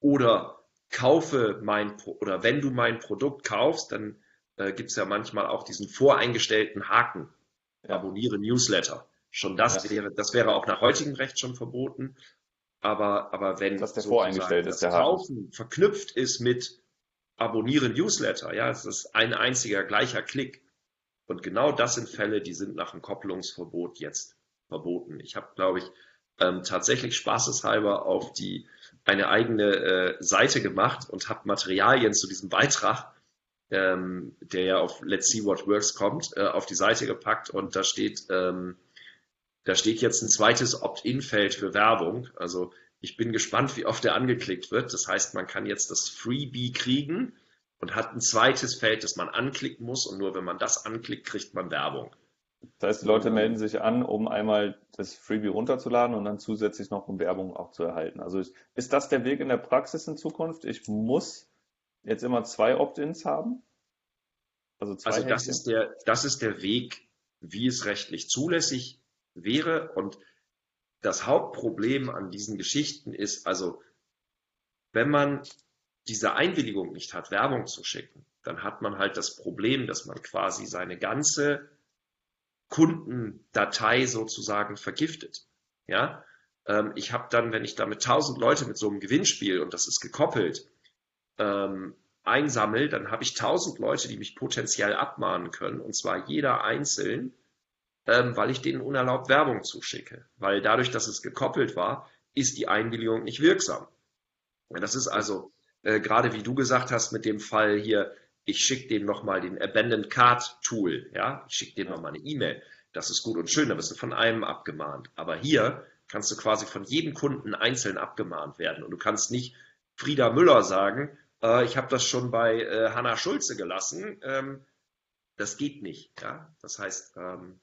Oder kaufe mein, oder wenn du mein Produkt kaufst, dann äh, gibt es ja manchmal auch diesen voreingestellten Haken. Ja. Abonniere Newsletter. Schon das ja. wäre, das wäre auch nach heutigem Recht schon verboten. Aber, aber wenn das der voreingestellt ist, der Kaufen verknüpft ist mit abonniere Newsletter, ja, es ist ein einziger gleicher Klick. Und genau das sind Fälle, die sind nach dem Kopplungsverbot jetzt verboten. Ich habe, glaube ich, ähm, tatsächlich spaßeshalber auf die eine eigene äh, Seite gemacht und habe Materialien zu diesem Beitrag, ähm, der ja auf Let's See What Works kommt, äh, auf die Seite gepackt und da steht, ähm, da steht jetzt ein zweites Opt-in-Feld für Werbung. Also ich bin gespannt, wie oft er angeklickt wird. Das heißt, man kann jetzt das Freebie kriegen und hat ein zweites Feld, das man anklicken muss. Und nur wenn man das anklickt, kriegt man Werbung. Das heißt, die Leute melden sich an, um einmal das Freebie runterzuladen und dann zusätzlich noch um Werbung auch zu erhalten. Also ist das der Weg in der Praxis in Zukunft? Ich muss jetzt immer zwei Opt-ins haben? Also, zwei also das, ist der, das ist der Weg, wie es rechtlich zulässig wäre. Und das Hauptproblem an diesen Geschichten ist also, wenn man diese Einwilligung nicht hat, Werbung zu schicken, dann hat man halt das Problem, dass man quasi seine ganze Kundendatei sozusagen vergiftet. Ja, ähm, ich habe dann, wenn ich da mit tausend Leute mit so einem Gewinnspiel und das ist gekoppelt, ähm, einsammel, dann habe ich tausend Leute, die mich potenziell abmahnen können und zwar jeder einzeln ähm, weil ich denen unerlaubt Werbung zuschicke. Weil dadurch, dass es gekoppelt war, ist die Einwilligung nicht wirksam. Das ist also, äh, gerade wie du gesagt hast, mit dem Fall hier, ich schicke dem nochmal den Abandoned Card Tool, ja, ich schicke dem nochmal eine E-Mail. Das ist gut und schön, da wirst du von einem abgemahnt. Aber hier kannst du quasi von jedem Kunden einzeln abgemahnt werden. Und du kannst nicht Frieda Müller sagen, äh, ich habe das schon bei äh, Hanna Schulze gelassen. Ähm, das geht nicht. Ja? Das heißt, ähm,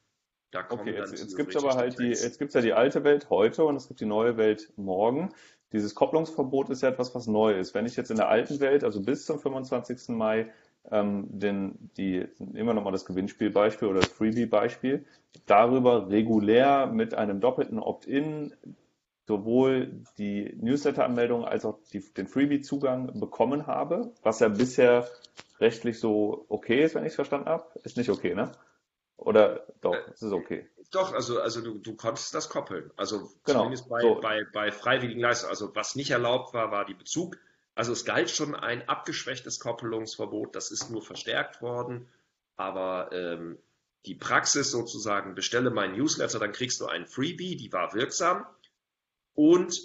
da kommen okay, jetzt, jetzt gibt es aber halt die, jetzt gibt es ja die alte Welt heute und es gibt die neue Welt morgen. Dieses Kopplungsverbot ist ja etwas, was neu ist. Wenn ich jetzt in der alten Welt, also bis zum 25. Mai, ähm, den, die, immer nochmal das Gewinnspielbeispiel oder das Freebie-Beispiel, darüber regulär mit einem doppelten Opt-in sowohl die Newsletter-Anmeldung als auch die, den Freebie-Zugang bekommen habe, was ja bisher rechtlich so okay ist, wenn ich es verstanden habe. Ist nicht okay, ne? Oder doch, äh, es ist okay. Doch, also, also du, du konntest das koppeln. Also genau, zumindest bei, so. bei, bei freiwilligen Leistungen. Also was nicht erlaubt war, war die Bezug. Also es galt schon ein abgeschwächtes Koppelungsverbot, das ist nur verstärkt worden. Aber ähm, die Praxis sozusagen, bestelle meinen Newsletter, dann kriegst du einen Freebie, die war wirksam. Und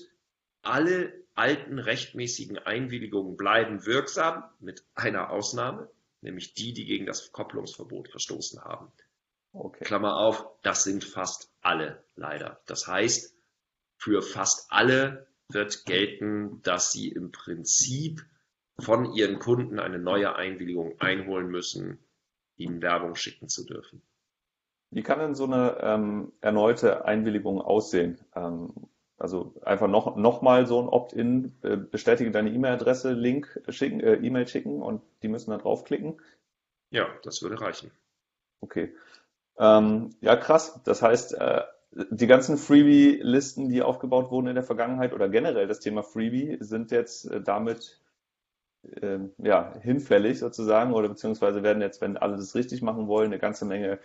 alle alten rechtmäßigen Einwilligungen bleiben wirksam, mit einer Ausnahme, nämlich die, die gegen das Kopplungsverbot verstoßen haben. Okay. Klammer auf, das sind fast alle leider. Das heißt, für fast alle wird gelten, dass sie im Prinzip von ihren Kunden eine neue Einwilligung einholen müssen, ihnen Werbung schicken zu dürfen. Wie kann denn so eine ähm, erneute Einwilligung aussehen? Ähm, also einfach noch, noch mal so ein Opt-in, äh, bestätige deine E-Mail-Adresse, Link schicken, äh, E-Mail schicken und die müssen da draufklicken? Ja, das würde reichen. Okay. Ähm, ja, krass. Das heißt, äh, die ganzen Freebie-Listen, die aufgebaut wurden in der Vergangenheit oder generell das Thema Freebie, sind jetzt äh, damit äh, ja, hinfällig sozusagen oder beziehungsweise werden jetzt, wenn alle das richtig machen wollen, eine ganze Menge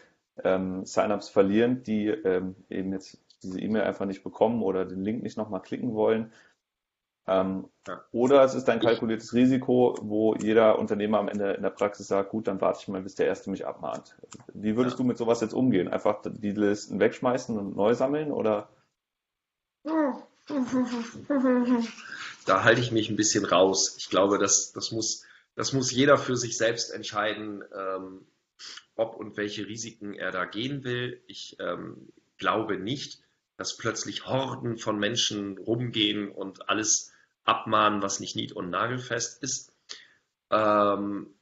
ähm, Sign-ups verlieren, die ähm, eben jetzt diese E-Mail einfach nicht bekommen oder den Link nicht nochmal klicken wollen. Ähm, ja. Oder es ist ein kalkuliertes Risiko, wo jeder Unternehmer am Ende in der Praxis sagt, gut, dann warte ich mal, bis der Erste mich abmahnt. Wie würdest ja. du mit sowas jetzt umgehen? Einfach die Listen wegschmeißen und neu sammeln oder? Da halte ich mich ein bisschen raus. Ich glaube, das, das, muss, das muss jeder für sich selbst entscheiden, ähm, ob und welche Risiken er da gehen will. Ich ähm, glaube nicht, dass plötzlich Horden von Menschen rumgehen und alles abmahnen, was nicht nied- und nagelfest ist. Ähm,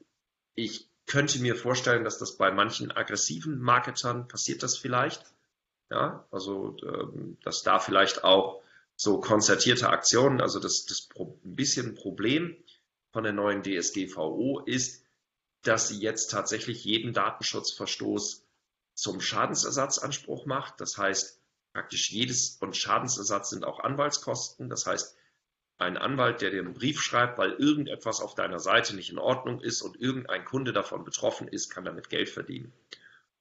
ich könnte mir vorstellen, dass das bei manchen aggressiven Marketern passiert das vielleicht. Ja, also ähm, dass da vielleicht auch so konzertierte Aktionen, also das, das ein bisschen Problem von der neuen DSGVO ist, dass sie jetzt tatsächlich jeden Datenschutzverstoß zum Schadensersatzanspruch macht. Das heißt, praktisch jedes und Schadensersatz sind auch Anwaltskosten. Das heißt, ein Anwalt, der dir einen Brief schreibt, weil irgendetwas auf deiner Seite nicht in Ordnung ist und irgendein Kunde davon betroffen ist, kann damit Geld verdienen.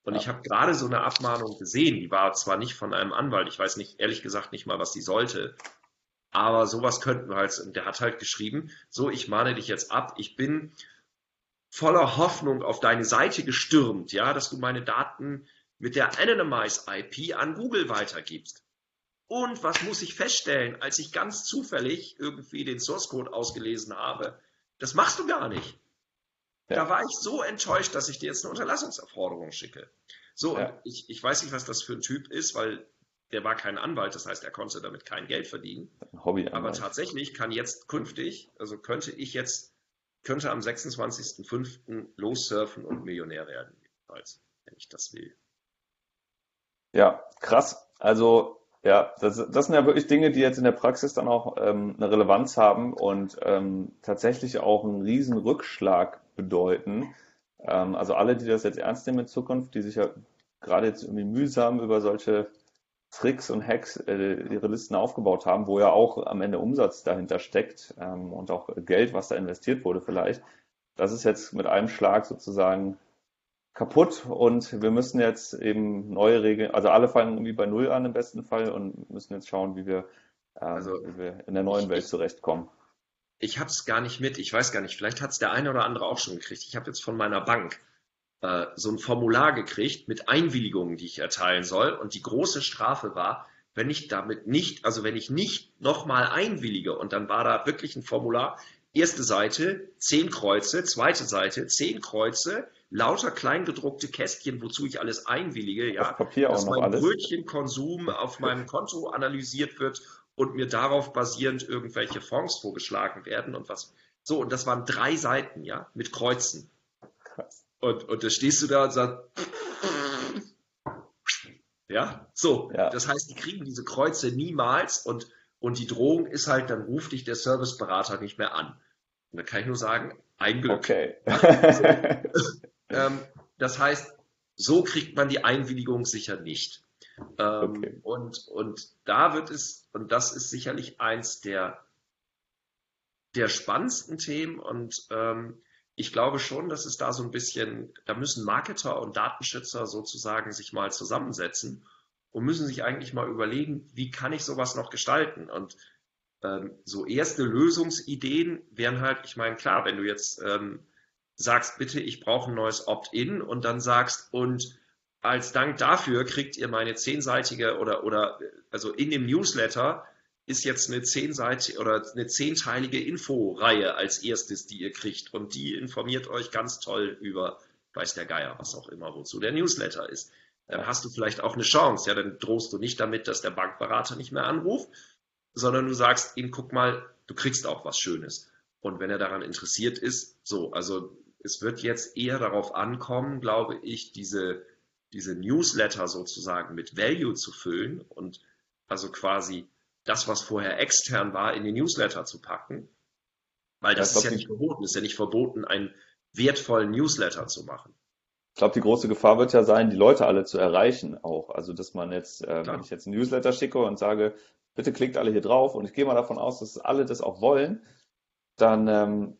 Und ich habe gerade so eine Abmahnung gesehen, die war zwar nicht von einem Anwalt, ich weiß nicht, ehrlich gesagt nicht mal, was sie sollte, aber sowas könnten wir halt, der hat halt geschrieben, so, ich mahne dich jetzt ab, ich bin voller Hoffnung auf deine Seite gestürmt, ja, dass du meine Daten mit der Anonymize IP an Google weitergibst. Und was muss ich feststellen, als ich ganz zufällig irgendwie den Source Code ausgelesen habe? Das machst du gar nicht. Ja. Da war ich so enttäuscht, dass ich dir jetzt eine Unterlassungserforderung schicke. So, ja. ich, ich weiß nicht, was das für ein Typ ist, weil der war kein Anwalt, das heißt, er konnte damit kein Geld verdienen. Hobby Aber tatsächlich kann jetzt künftig, also könnte ich jetzt, könnte am 26.05. lossurfen und Millionär werden, jedenfalls, wenn ich das will. Ja, krass. Also ja, das, das sind ja wirklich Dinge, die jetzt in der Praxis dann auch ähm, eine Relevanz haben und ähm, tatsächlich auch einen riesen Rückschlag bedeuten. Ähm, also alle, die das jetzt ernst nehmen in Zukunft, die sich ja gerade jetzt irgendwie mühsam über solche Tricks und Hacks äh, ihre Listen aufgebaut haben, wo ja auch am Ende Umsatz dahinter steckt ähm, und auch Geld, was da investiert wurde vielleicht. Das ist jetzt mit einem Schlag sozusagen kaputt und wir müssen jetzt eben neue Regeln, also alle fangen irgendwie bei Null an im besten Fall und müssen jetzt schauen, wie wir, äh, also, wie wir in der neuen ich, Welt zurechtkommen. Ich habe es gar nicht mit, ich weiß gar nicht, vielleicht hat es der eine oder andere auch schon gekriegt. Ich habe jetzt von meiner Bank äh, so ein Formular gekriegt mit Einwilligungen, die ich erteilen soll und die große Strafe war, wenn ich damit nicht, also wenn ich nicht nochmal einwillige und dann war da wirklich ein Formular, erste Seite, zehn Kreuze, zweite Seite, zehn Kreuze, lauter kleingedruckte Kästchen, wozu ich alles einwillige, ja, Papier dass mein alles. Brötchenkonsum auf meinem Konto analysiert wird und mir darauf basierend irgendwelche Fonds vorgeschlagen werden und was. So, und das waren drei Seiten, ja, mit Kreuzen. Krass. Und, und da stehst du da und sagst, ja, so. Ja. Das heißt, die kriegen diese Kreuze niemals und, und die Drohung ist halt, dann ruft dich der Serviceberater nicht mehr an. Und da kann ich nur sagen, ein Glück. Okay. Ähm, das heißt, so kriegt man die Einwilligung sicher nicht. Ähm, okay. und, und da wird es, und das ist sicherlich eins der, der spannendsten Themen und ähm, ich glaube schon, dass es da so ein bisschen, da müssen Marketer und Datenschützer sozusagen sich mal zusammensetzen und müssen sich eigentlich mal überlegen, wie kann ich sowas noch gestalten? Und ähm, so erste Lösungsideen wären halt, ich meine, klar, wenn du jetzt ähm, sagst, bitte, ich brauche ein neues Opt-in und dann sagst, und als Dank dafür kriegt ihr meine zehnseitige oder, oder also in dem Newsletter ist jetzt eine zehnseitige oder eine zehnteilige Inforeihe als erstes, die ihr kriegt. Und die informiert euch ganz toll über, weiß der Geier, was auch immer, wozu der Newsletter ist. Dann hast du vielleicht auch eine Chance. Ja, dann drohst du nicht damit, dass der Bankberater nicht mehr anruft, sondern du sagst ihm, guck mal, du kriegst auch was Schönes. Und wenn er daran interessiert ist, so, also es wird jetzt eher darauf ankommen, glaube ich, diese, diese Newsletter sozusagen mit Value zu füllen und also quasi das, was vorher extern war, in den Newsletter zu packen. Weil das, das ist ja nicht verboten. Es ist ja nicht verboten, einen wertvollen Newsletter zu machen. Ich glaube, die große Gefahr wird ja sein, die Leute alle zu erreichen auch. Also, dass man jetzt, äh, wenn ich jetzt einen Newsletter schicke und sage, bitte klickt alle hier drauf und ich gehe mal davon aus, dass alle das auch wollen, dann ähm,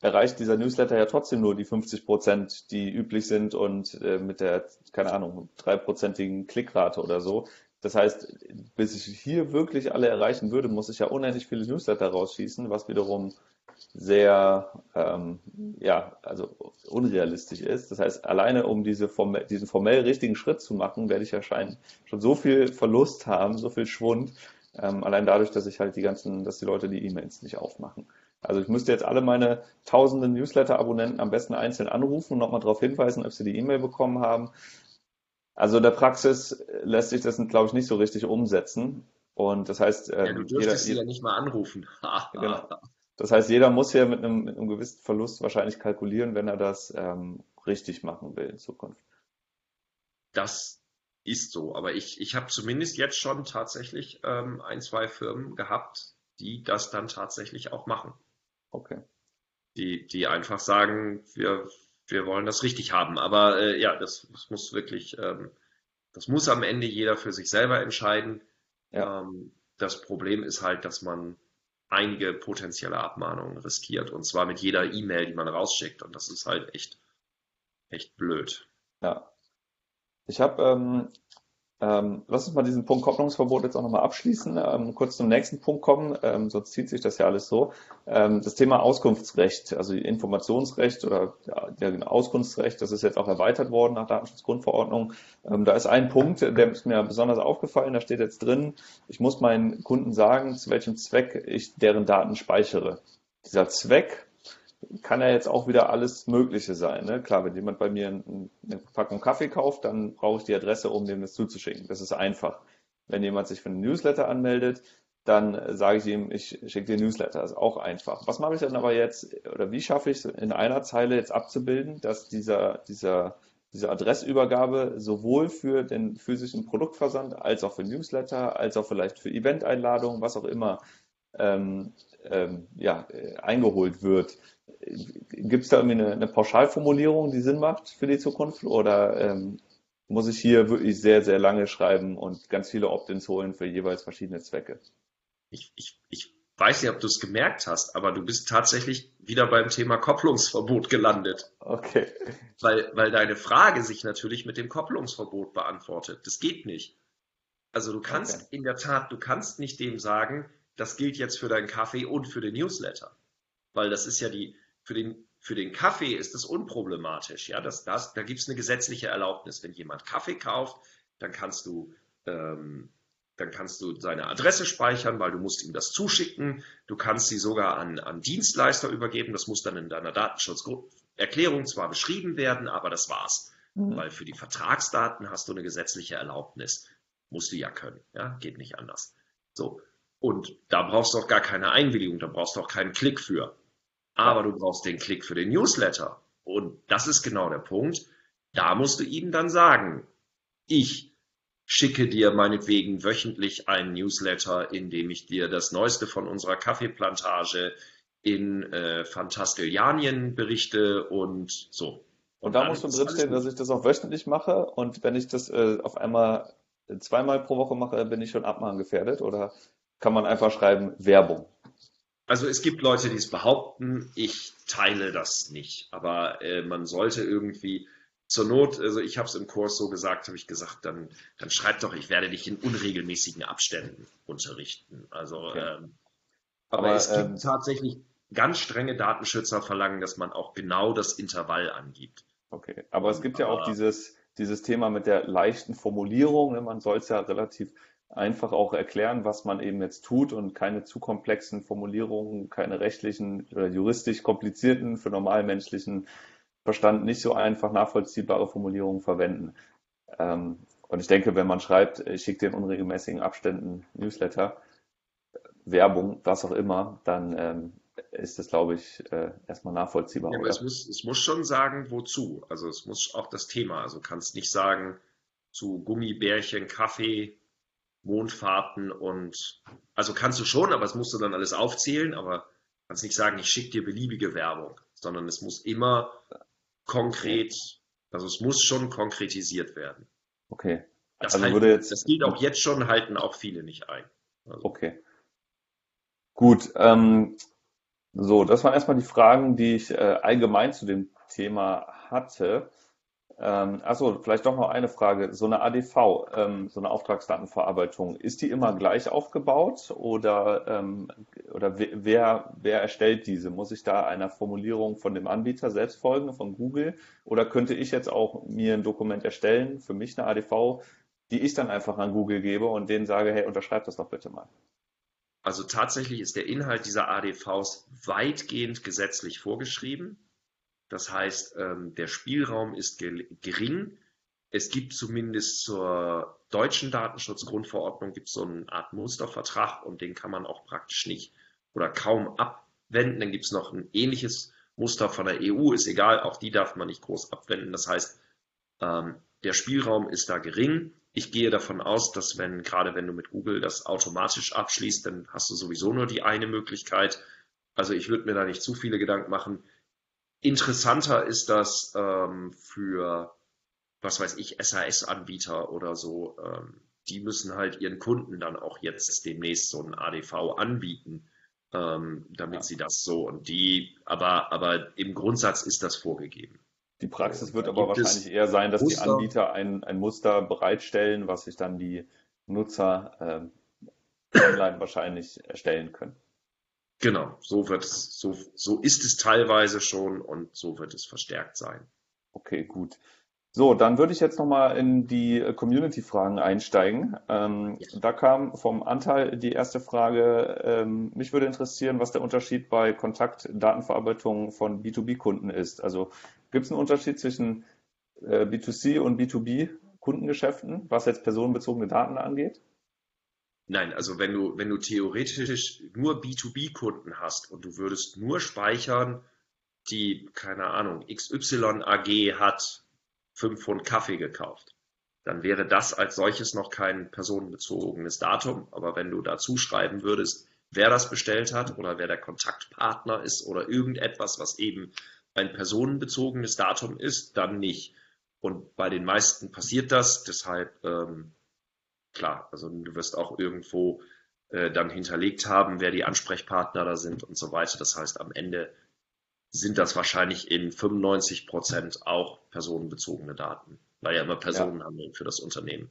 erreicht dieser Newsletter ja trotzdem nur die 50 Prozent, die üblich sind und äh, mit der, keine Ahnung, dreiprozentigen Klickrate oder so. Das heißt, bis ich hier wirklich alle erreichen würde, muss ich ja unendlich viele Newsletter rausschießen, was wiederum sehr, ähm, ja, also unrealistisch ist. Das heißt, alleine um diese formell, diesen formell richtigen Schritt zu machen, werde ich wahrscheinlich schon so viel Verlust haben, so viel Schwund, ähm, allein dadurch, dass ich halt die ganzen, dass die Leute die E-Mails nicht aufmachen. Also ich müsste jetzt alle meine tausenden Newsletter-Abonnenten am besten einzeln anrufen und nochmal darauf hinweisen, ob sie die E-Mail bekommen haben. Also in der Praxis lässt sich das, glaube ich, nicht so richtig umsetzen. Und das heißt, ja, du ähm, dürftest jeder, sie ja nicht mal anrufen. genau. Das heißt, jeder muss hier mit einem, mit einem gewissen Verlust wahrscheinlich kalkulieren, wenn er das ähm, richtig machen will in Zukunft. Das ist so, aber ich, ich habe zumindest jetzt schon tatsächlich ähm, ein, zwei Firmen gehabt, die das dann tatsächlich auch machen. Okay. Die, die einfach sagen, wir, wir wollen das richtig haben. Aber äh, ja, das, das, muss wirklich, ähm, das muss am Ende jeder für sich selber entscheiden. Ja. Ähm, das Problem ist halt, dass man einige potenzielle Abmahnungen riskiert. Und zwar mit jeder E-Mail, die man rausschickt. Und das ist halt echt, echt blöd. Ja. Ich habe ähm, ähm, lass uns mal diesen Punkt Kopplungsverbot jetzt auch nochmal abschließen, ähm, kurz zum nächsten Punkt kommen, ähm, sonst zieht sich das ja alles so. Ähm, das Thema Auskunftsrecht, also Informationsrecht oder ja, genau, Auskunftsrecht, das ist jetzt auch erweitert worden nach Datenschutzgrundverordnung. Ähm, da ist ein Punkt, der ist mir besonders aufgefallen, da steht jetzt drin, ich muss meinen Kunden sagen, zu welchem Zweck ich deren Daten speichere. Dieser Zweck kann ja jetzt auch wieder alles Mögliche sein. Ne? Klar, wenn jemand bei mir eine Packung Kaffee kauft, dann brauche ich die Adresse, um dem das zuzuschicken. Das ist einfach. Wenn jemand sich für einen Newsletter anmeldet, dann sage ich ihm, ich schicke dir Newsletter. Das ist auch einfach. Was mache ich dann aber jetzt, oder wie schaffe ich es in einer Zeile jetzt abzubilden, dass dieser, dieser, diese Adressübergabe sowohl für den physischen Produktversand als auch für Newsletter, als auch vielleicht für Eventeinladungen, was auch immer, ähm, ähm, ja, eingeholt wird. Gibt es da irgendwie eine, eine, Pauschalformulierung, die Sinn macht für die Zukunft? Oder ähm, muss ich hier wirklich sehr, sehr lange schreiben und ganz viele Opt-ins holen für jeweils verschiedene Zwecke? Ich, ich, ich weiß nicht, ob du es gemerkt hast, aber du bist tatsächlich wieder beim Thema Kopplungsverbot gelandet. Okay. Weil, weil deine Frage sich natürlich mit dem Kopplungsverbot beantwortet. Das geht nicht. Also du kannst okay. in der Tat, du kannst nicht dem sagen, das gilt jetzt für deinen Kaffee und für den Newsletter. Weil das ist ja die, für den, für den Kaffee ist es unproblematisch. Ja, das, das, da gibt es eine gesetzliche Erlaubnis. Wenn jemand Kaffee kauft, dann kannst du, ähm, dann kannst du seine Adresse speichern, weil du musst ihm das zuschicken. Du kannst sie sogar an, an Dienstleister übergeben. Das muss dann in deiner Datenschutzerklärung zwar beschrieben werden, aber das war's. Mhm. Weil für die Vertragsdaten hast du eine gesetzliche Erlaubnis. Musst du ja können. Ja, geht nicht anders. So. Und da brauchst du auch gar keine Einwilligung, da brauchst du auch keinen Klick für. Aber du brauchst den Klick für den Newsletter. Und das ist genau der Punkt. Da musst du ihm dann sagen, ich schicke dir meinetwegen wöchentlich einen Newsletter, in dem ich dir das Neueste von unserer Kaffeeplantage in äh, Fantastillianien berichte und so. Und, und da muss schon drinstehen, dass ich das auch wöchentlich mache und wenn ich das äh, auf einmal zweimal pro Woche mache, bin ich schon abmahngefährdet oder kann man einfach schreiben Werbung. Also es gibt Leute, die es behaupten, ich teile das nicht. Aber äh, man sollte irgendwie zur Not, also ich habe es im Kurs so gesagt, habe ich gesagt, dann, dann schreib doch, ich werde dich in unregelmäßigen Abständen unterrichten. Also okay. ähm, aber, aber, es gibt ähm, tatsächlich ganz strenge Datenschützer verlangen, dass man auch genau das Intervall angibt. Okay, aber es gibt ja auch dieses, dieses Thema mit der leichten Formulierung. Ne? Man soll es ja relativ einfach auch erklären, was man eben jetzt tut und keine zu komplexen Formulierungen, keine rechtlichen oder juristisch komplizierten, für normalmenschlichen Verstand nicht so einfach nachvollziehbare Formulierungen verwenden. Ähm, und ich denke, wenn man schreibt, ich schicke dir in unregelmäßigen Abständen Newsletter, Werbung, was auch immer, dann ähm, ist das, glaube ich, äh, erstmal nachvollziehbar. Ja, aber es muss, es muss schon sagen, wozu. Also es muss auch das Thema. Also kannst nicht sagen, zu Gummibärchen, Kaffee, Mondfahrten und also kannst du schon, aber es musst du dann alles aufzählen, aber kannst nicht sagen, ich schicke dir beliebige Werbung, sondern es muss immer konkret, also es muss schon konkretisiert werden. Okay. Das, also halten, jetzt, das gilt auch jetzt schon, halten auch viele nicht ein. Also. Okay. Gut, ähm, so, das waren erstmal die Fragen, die ich äh, allgemein zu dem Thema hatte. Ähm, achso, vielleicht doch noch eine Frage. So eine ADV, ähm, so eine Auftragsdatenverarbeitung, ist die immer gleich aufgebaut oder, ähm, oder wer, wer erstellt diese? Muss ich da einer Formulierung von dem Anbieter selbst folgen, von Google? Oder könnte ich jetzt auch mir ein Dokument erstellen, für mich eine ADV, die ich dann einfach an Google gebe und denen sage, hey, unterschreib das doch bitte mal? Also tatsächlich ist der Inhalt dieser ADVs weitgehend gesetzlich vorgeschrieben. Das heißt, ähm, der Spielraum ist gering. Es gibt zumindest zur deutschen Datenschutzgrundverordnung gibt es so eine Art Mustervertrag und den kann man auch praktisch nicht oder kaum abwenden. Dann gibt es noch ein ähnliches Muster von der EU, ist egal, auch die darf man nicht groß abwenden. Das heißt, ähm, der Spielraum ist da gering. Ich gehe davon aus, dass wenn, gerade wenn du mit Google das automatisch abschließt, dann hast du sowieso nur die eine Möglichkeit. Also ich würde mir da nicht zu viele Gedanken machen. Interessanter ist das ähm, für, was weiß ich, SAS-Anbieter oder so. Ähm, die müssen halt ihren Kunden dann auch jetzt demnächst so ein ADV anbieten, ähm, damit ja. sie das so und die, aber, aber im Grundsatz ist das vorgegeben. Die Praxis wird aber wahrscheinlich eher sein, dass Muster. die Anbieter ein, ein Muster bereitstellen, was sich dann die Nutzer äh, online wahrscheinlich erstellen können. Genau, so wird es, so, so ist es teilweise schon und so wird es verstärkt sein. Okay, gut. So, dann würde ich jetzt nochmal in die Community-Fragen einsteigen. Ähm, ja. Da kam vom Anteil die erste Frage. Ähm, mich würde interessieren, was der Unterschied bei Kontaktdatenverarbeitung von B2B-Kunden ist. Also gibt es einen Unterschied zwischen äh, B2C und B2B-Kundengeschäften, was jetzt personenbezogene Daten angeht? Nein, also wenn du, wenn du theoretisch nur B2B-Kunden hast und du würdest nur speichern, die, keine Ahnung, XY AG hat fünf Pfund Kaffee gekauft, dann wäre das als solches noch kein personenbezogenes Datum. Aber wenn du dazu schreiben würdest, wer das bestellt hat oder wer der Kontaktpartner ist oder irgendetwas, was eben ein personenbezogenes Datum ist, dann nicht. Und bei den meisten passiert das, deshalb ähm, klar, also du wirst auch irgendwo äh, dann hinterlegt haben, wer die Ansprechpartner da sind und so weiter. Das heißt, am Ende sind das wahrscheinlich in 95 Prozent auch personenbezogene Daten, weil ja immer Personen ja. handeln für das Unternehmen.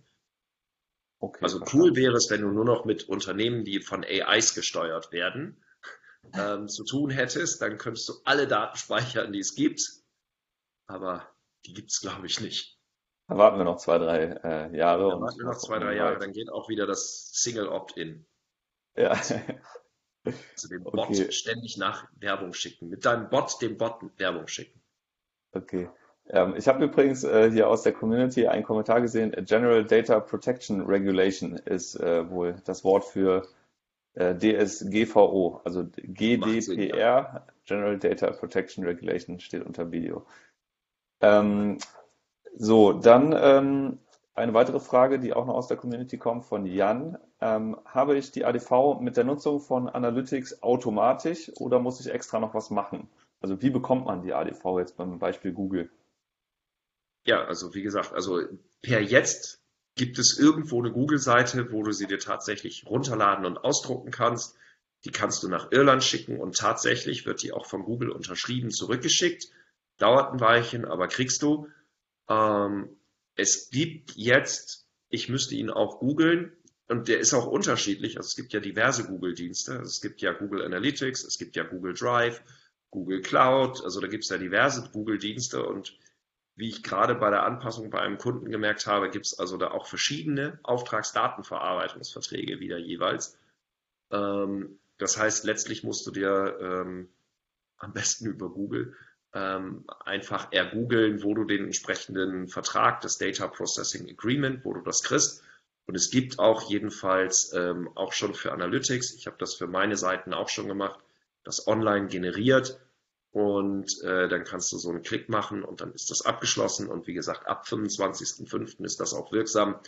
Okay, also cool wäre es, wenn du nur noch mit Unternehmen, die von AIs gesteuert werden, ähm, zu tun hättest, dann könntest du alle Daten speichern, die es gibt, aber die gibt es, glaube ich, nicht. Dann warten wir noch zwei, drei äh, Jahre. Dann warten wir noch zwei, drei Jahre, dann geht auch wieder das Single Opt-in. Ja. Also dem Bot okay. ständig nach Werbung schicken. Mit deinem Bot dem Bot Werbung schicken. Okay. Ähm, ich habe übrigens äh, hier aus der Community einen Kommentar gesehen. General Data Protection Regulation ist äh, wohl das Wort für äh, DSGVO, also GDPR, Sinn, ja. General Data Protection Regulation steht unter Video. Ähm, so, dann ähm, eine weitere Frage, die auch noch aus der Community kommt von Jan. Ähm, habe ich die ADV mit der Nutzung von Analytics automatisch oder muss ich extra noch was machen? Also wie bekommt man die ADV jetzt beim Beispiel Google? Ja, also wie gesagt, also per jetzt gibt es irgendwo eine Google-Seite, wo du sie dir tatsächlich runterladen und ausdrucken kannst. Die kannst du nach Irland schicken und tatsächlich wird die auch von Google unterschrieben zurückgeschickt. Dauert ein Weilchen, aber kriegst du. Ähm, es gibt jetzt, ich müsste ihn auch googeln, und der ist auch unterschiedlich. Also es gibt ja diverse Google-Dienste. Es gibt ja Google Analytics, es gibt ja Google Drive, Google Cloud. Also da gibt es ja diverse Google-Dienste und wie ich gerade bei der Anpassung bei einem Kunden gemerkt habe, gibt es also da auch verschiedene Auftragsdatenverarbeitungsverträge wieder jeweils. Ähm, das heißt, letztlich musst du dir ähm, am besten über Google ähm, einfach ergoogeln, wo du den entsprechenden Vertrag, das Data Processing Agreement, wo du das kriegst. Und es gibt auch jedenfalls ähm, auch schon für Analytics, ich habe das für meine Seiten auch schon gemacht, das online generiert und äh, dann kannst du so einen Klick machen und dann ist das abgeschlossen und wie gesagt, ab 25.05. ist das auch wirksam,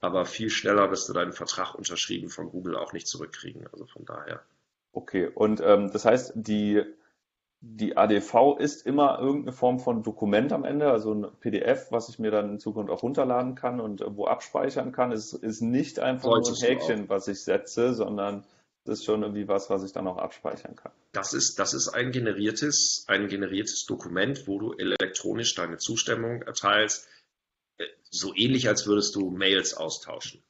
aber viel schneller wirst du deinen Vertrag unterschrieben von Google auch nicht zurückkriegen, also von daher. Okay, und ähm, das heißt, die, die ADV ist immer irgendeine Form von Dokument am Ende, also ein PDF, was ich mir dann in Zukunft auch runterladen kann und äh, wo abspeichern kann. Es ist nicht einfach Solltest nur ein Häkchen, was ich setze, sondern ist schon irgendwie was, was ich dann auch abspeichern kann. Das ist, das ist ein generiertes, ein generiertes Dokument, wo du elektronisch deine Zustimmung erteilst. Äh, so ähnlich, als würdest du Mails austauschen.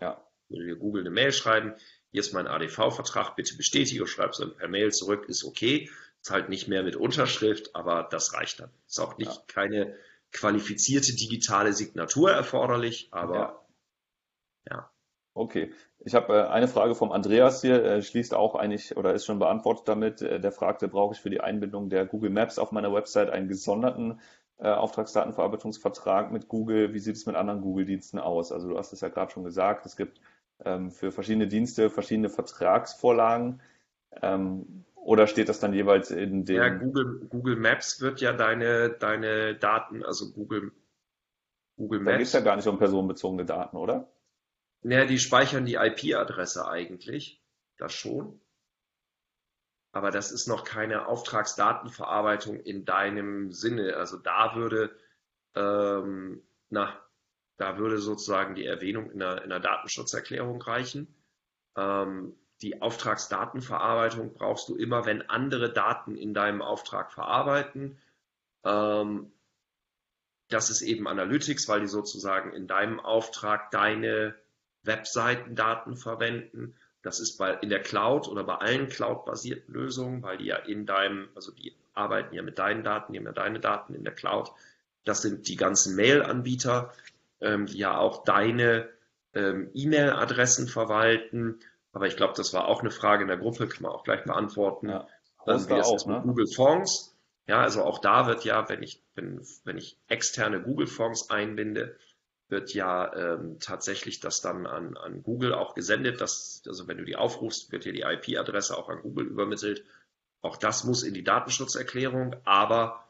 Ja. Würde dir Google eine Mail schreiben, hier ist mein ADV-Vertrag, bitte bestätige, schreibst dann per Mail zurück, ist okay. Ist halt nicht mehr mit Unterschrift, aber das reicht dann. Ist auch nicht ja. keine qualifizierte digitale Signatur erforderlich, aber ja. ja. Okay. Ich habe äh, eine Frage vom Andreas hier, er schließt auch eigentlich oder ist schon beantwortet damit. Äh, der fragte, brauche ich für die Einbindung der Google Maps auf meiner Website einen gesonderten äh, Auftragsdatenverarbeitungsvertrag mit Google? Wie sieht es mit anderen Google-Diensten aus? Also du hast es ja gerade schon gesagt, es gibt ähm, für verschiedene Dienste verschiedene Vertragsvorlagen. Ähm, oder steht das dann jeweils in den. Ja, Google, Google Maps wird ja deine, deine Daten, also Google, Google Maps. Da geht es ja gar nicht um personenbezogene Daten, oder? Naja, die speichern die IP-Adresse eigentlich. Das schon. Aber das ist noch keine Auftragsdatenverarbeitung in deinem Sinne. Also da würde, ähm, na, da würde sozusagen die Erwähnung in der, in der Datenschutzerklärung reichen. Ähm, die Auftragsdatenverarbeitung brauchst du immer, wenn andere Daten in deinem Auftrag verarbeiten. Ähm, das ist eben Analytics, weil die sozusagen in deinem Auftrag deine Webseitendaten verwenden. Das ist bei, in der Cloud oder bei allen Cloud-basierten Lösungen, weil die ja in deinem, also die arbeiten ja mit deinen Daten, die haben ja deine Daten in der Cloud. Das sind die ganzen Mail-Anbieter, ähm, die ja auch deine ähm, E-Mail-Adressen verwalten aber ich glaube, das war auch eine Frage in der Gruppe, kann man auch gleich beantworten. Ja, ähm, wie das auch, ist mit ne? Google Fonds. Ja, also auch da wird ja, wenn ich, wenn, wenn ich externe Google Fonds einbinde, wird ja ähm, tatsächlich das dann an, an Google auch gesendet. Das, also wenn du die aufrufst, wird dir die IP-Adresse auch an Google übermittelt. Auch das muss in die Datenschutzerklärung, aber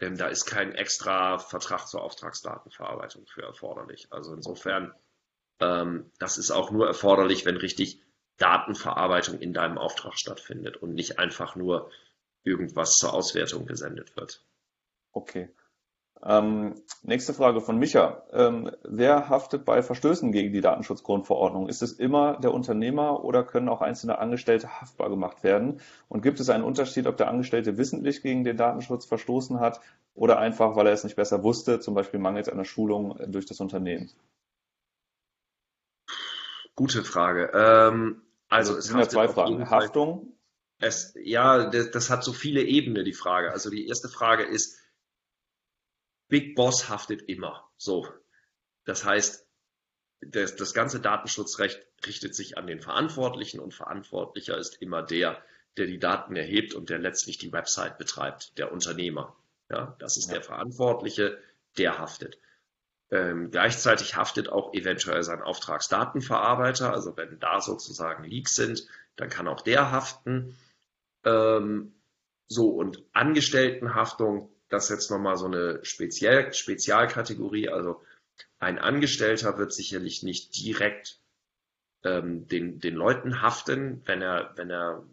ähm, da ist kein extra Vertrag zur Auftragsdatenverarbeitung für erforderlich. Also insofern, ähm, das ist auch nur erforderlich, wenn richtig Datenverarbeitung in deinem Auftrag stattfindet und nicht einfach nur irgendwas zur Auswertung gesendet wird. Okay. Ähm, nächste Frage von Micha. Ähm, wer haftet bei Verstößen gegen die Datenschutzgrundverordnung? Ist es immer der Unternehmer oder können auch einzelne Angestellte haftbar gemacht werden? Und gibt es einen Unterschied, ob der Angestellte wissentlich gegen den Datenschutz verstoßen hat oder einfach, weil er es nicht besser wusste, zum Beispiel mangels einer Schulung durch das Unternehmen? Gute Frage. Ähm, also, es sind ja zwei Fragen. Haftung? Es, ja, das, das, hat so viele Ebenen, die Frage. Also die erste Frage ist, Big Boss haftet immer. So. Das heißt, das, das ganze Datenschutzrecht richtet sich an den Verantwortlichen und Verantwortlicher ist immer der, der die Daten erhebt und der letztlich die Website betreibt, der Unternehmer. Ja, das ist ja. der Verantwortliche, der haftet. Ähm, gleichzeitig haftet auch eventuell sein Auftragsdatenverarbeiter. Also wenn da sozusagen Leaks sind, dann kann auch der haften. Ähm, so, und Angestelltenhaftung, das ist jetzt nochmal so eine Spezial Spezialkategorie. Also ein Angestellter wird sicherlich nicht direkt ähm, den, den Leuten haften, wenn er, wenn er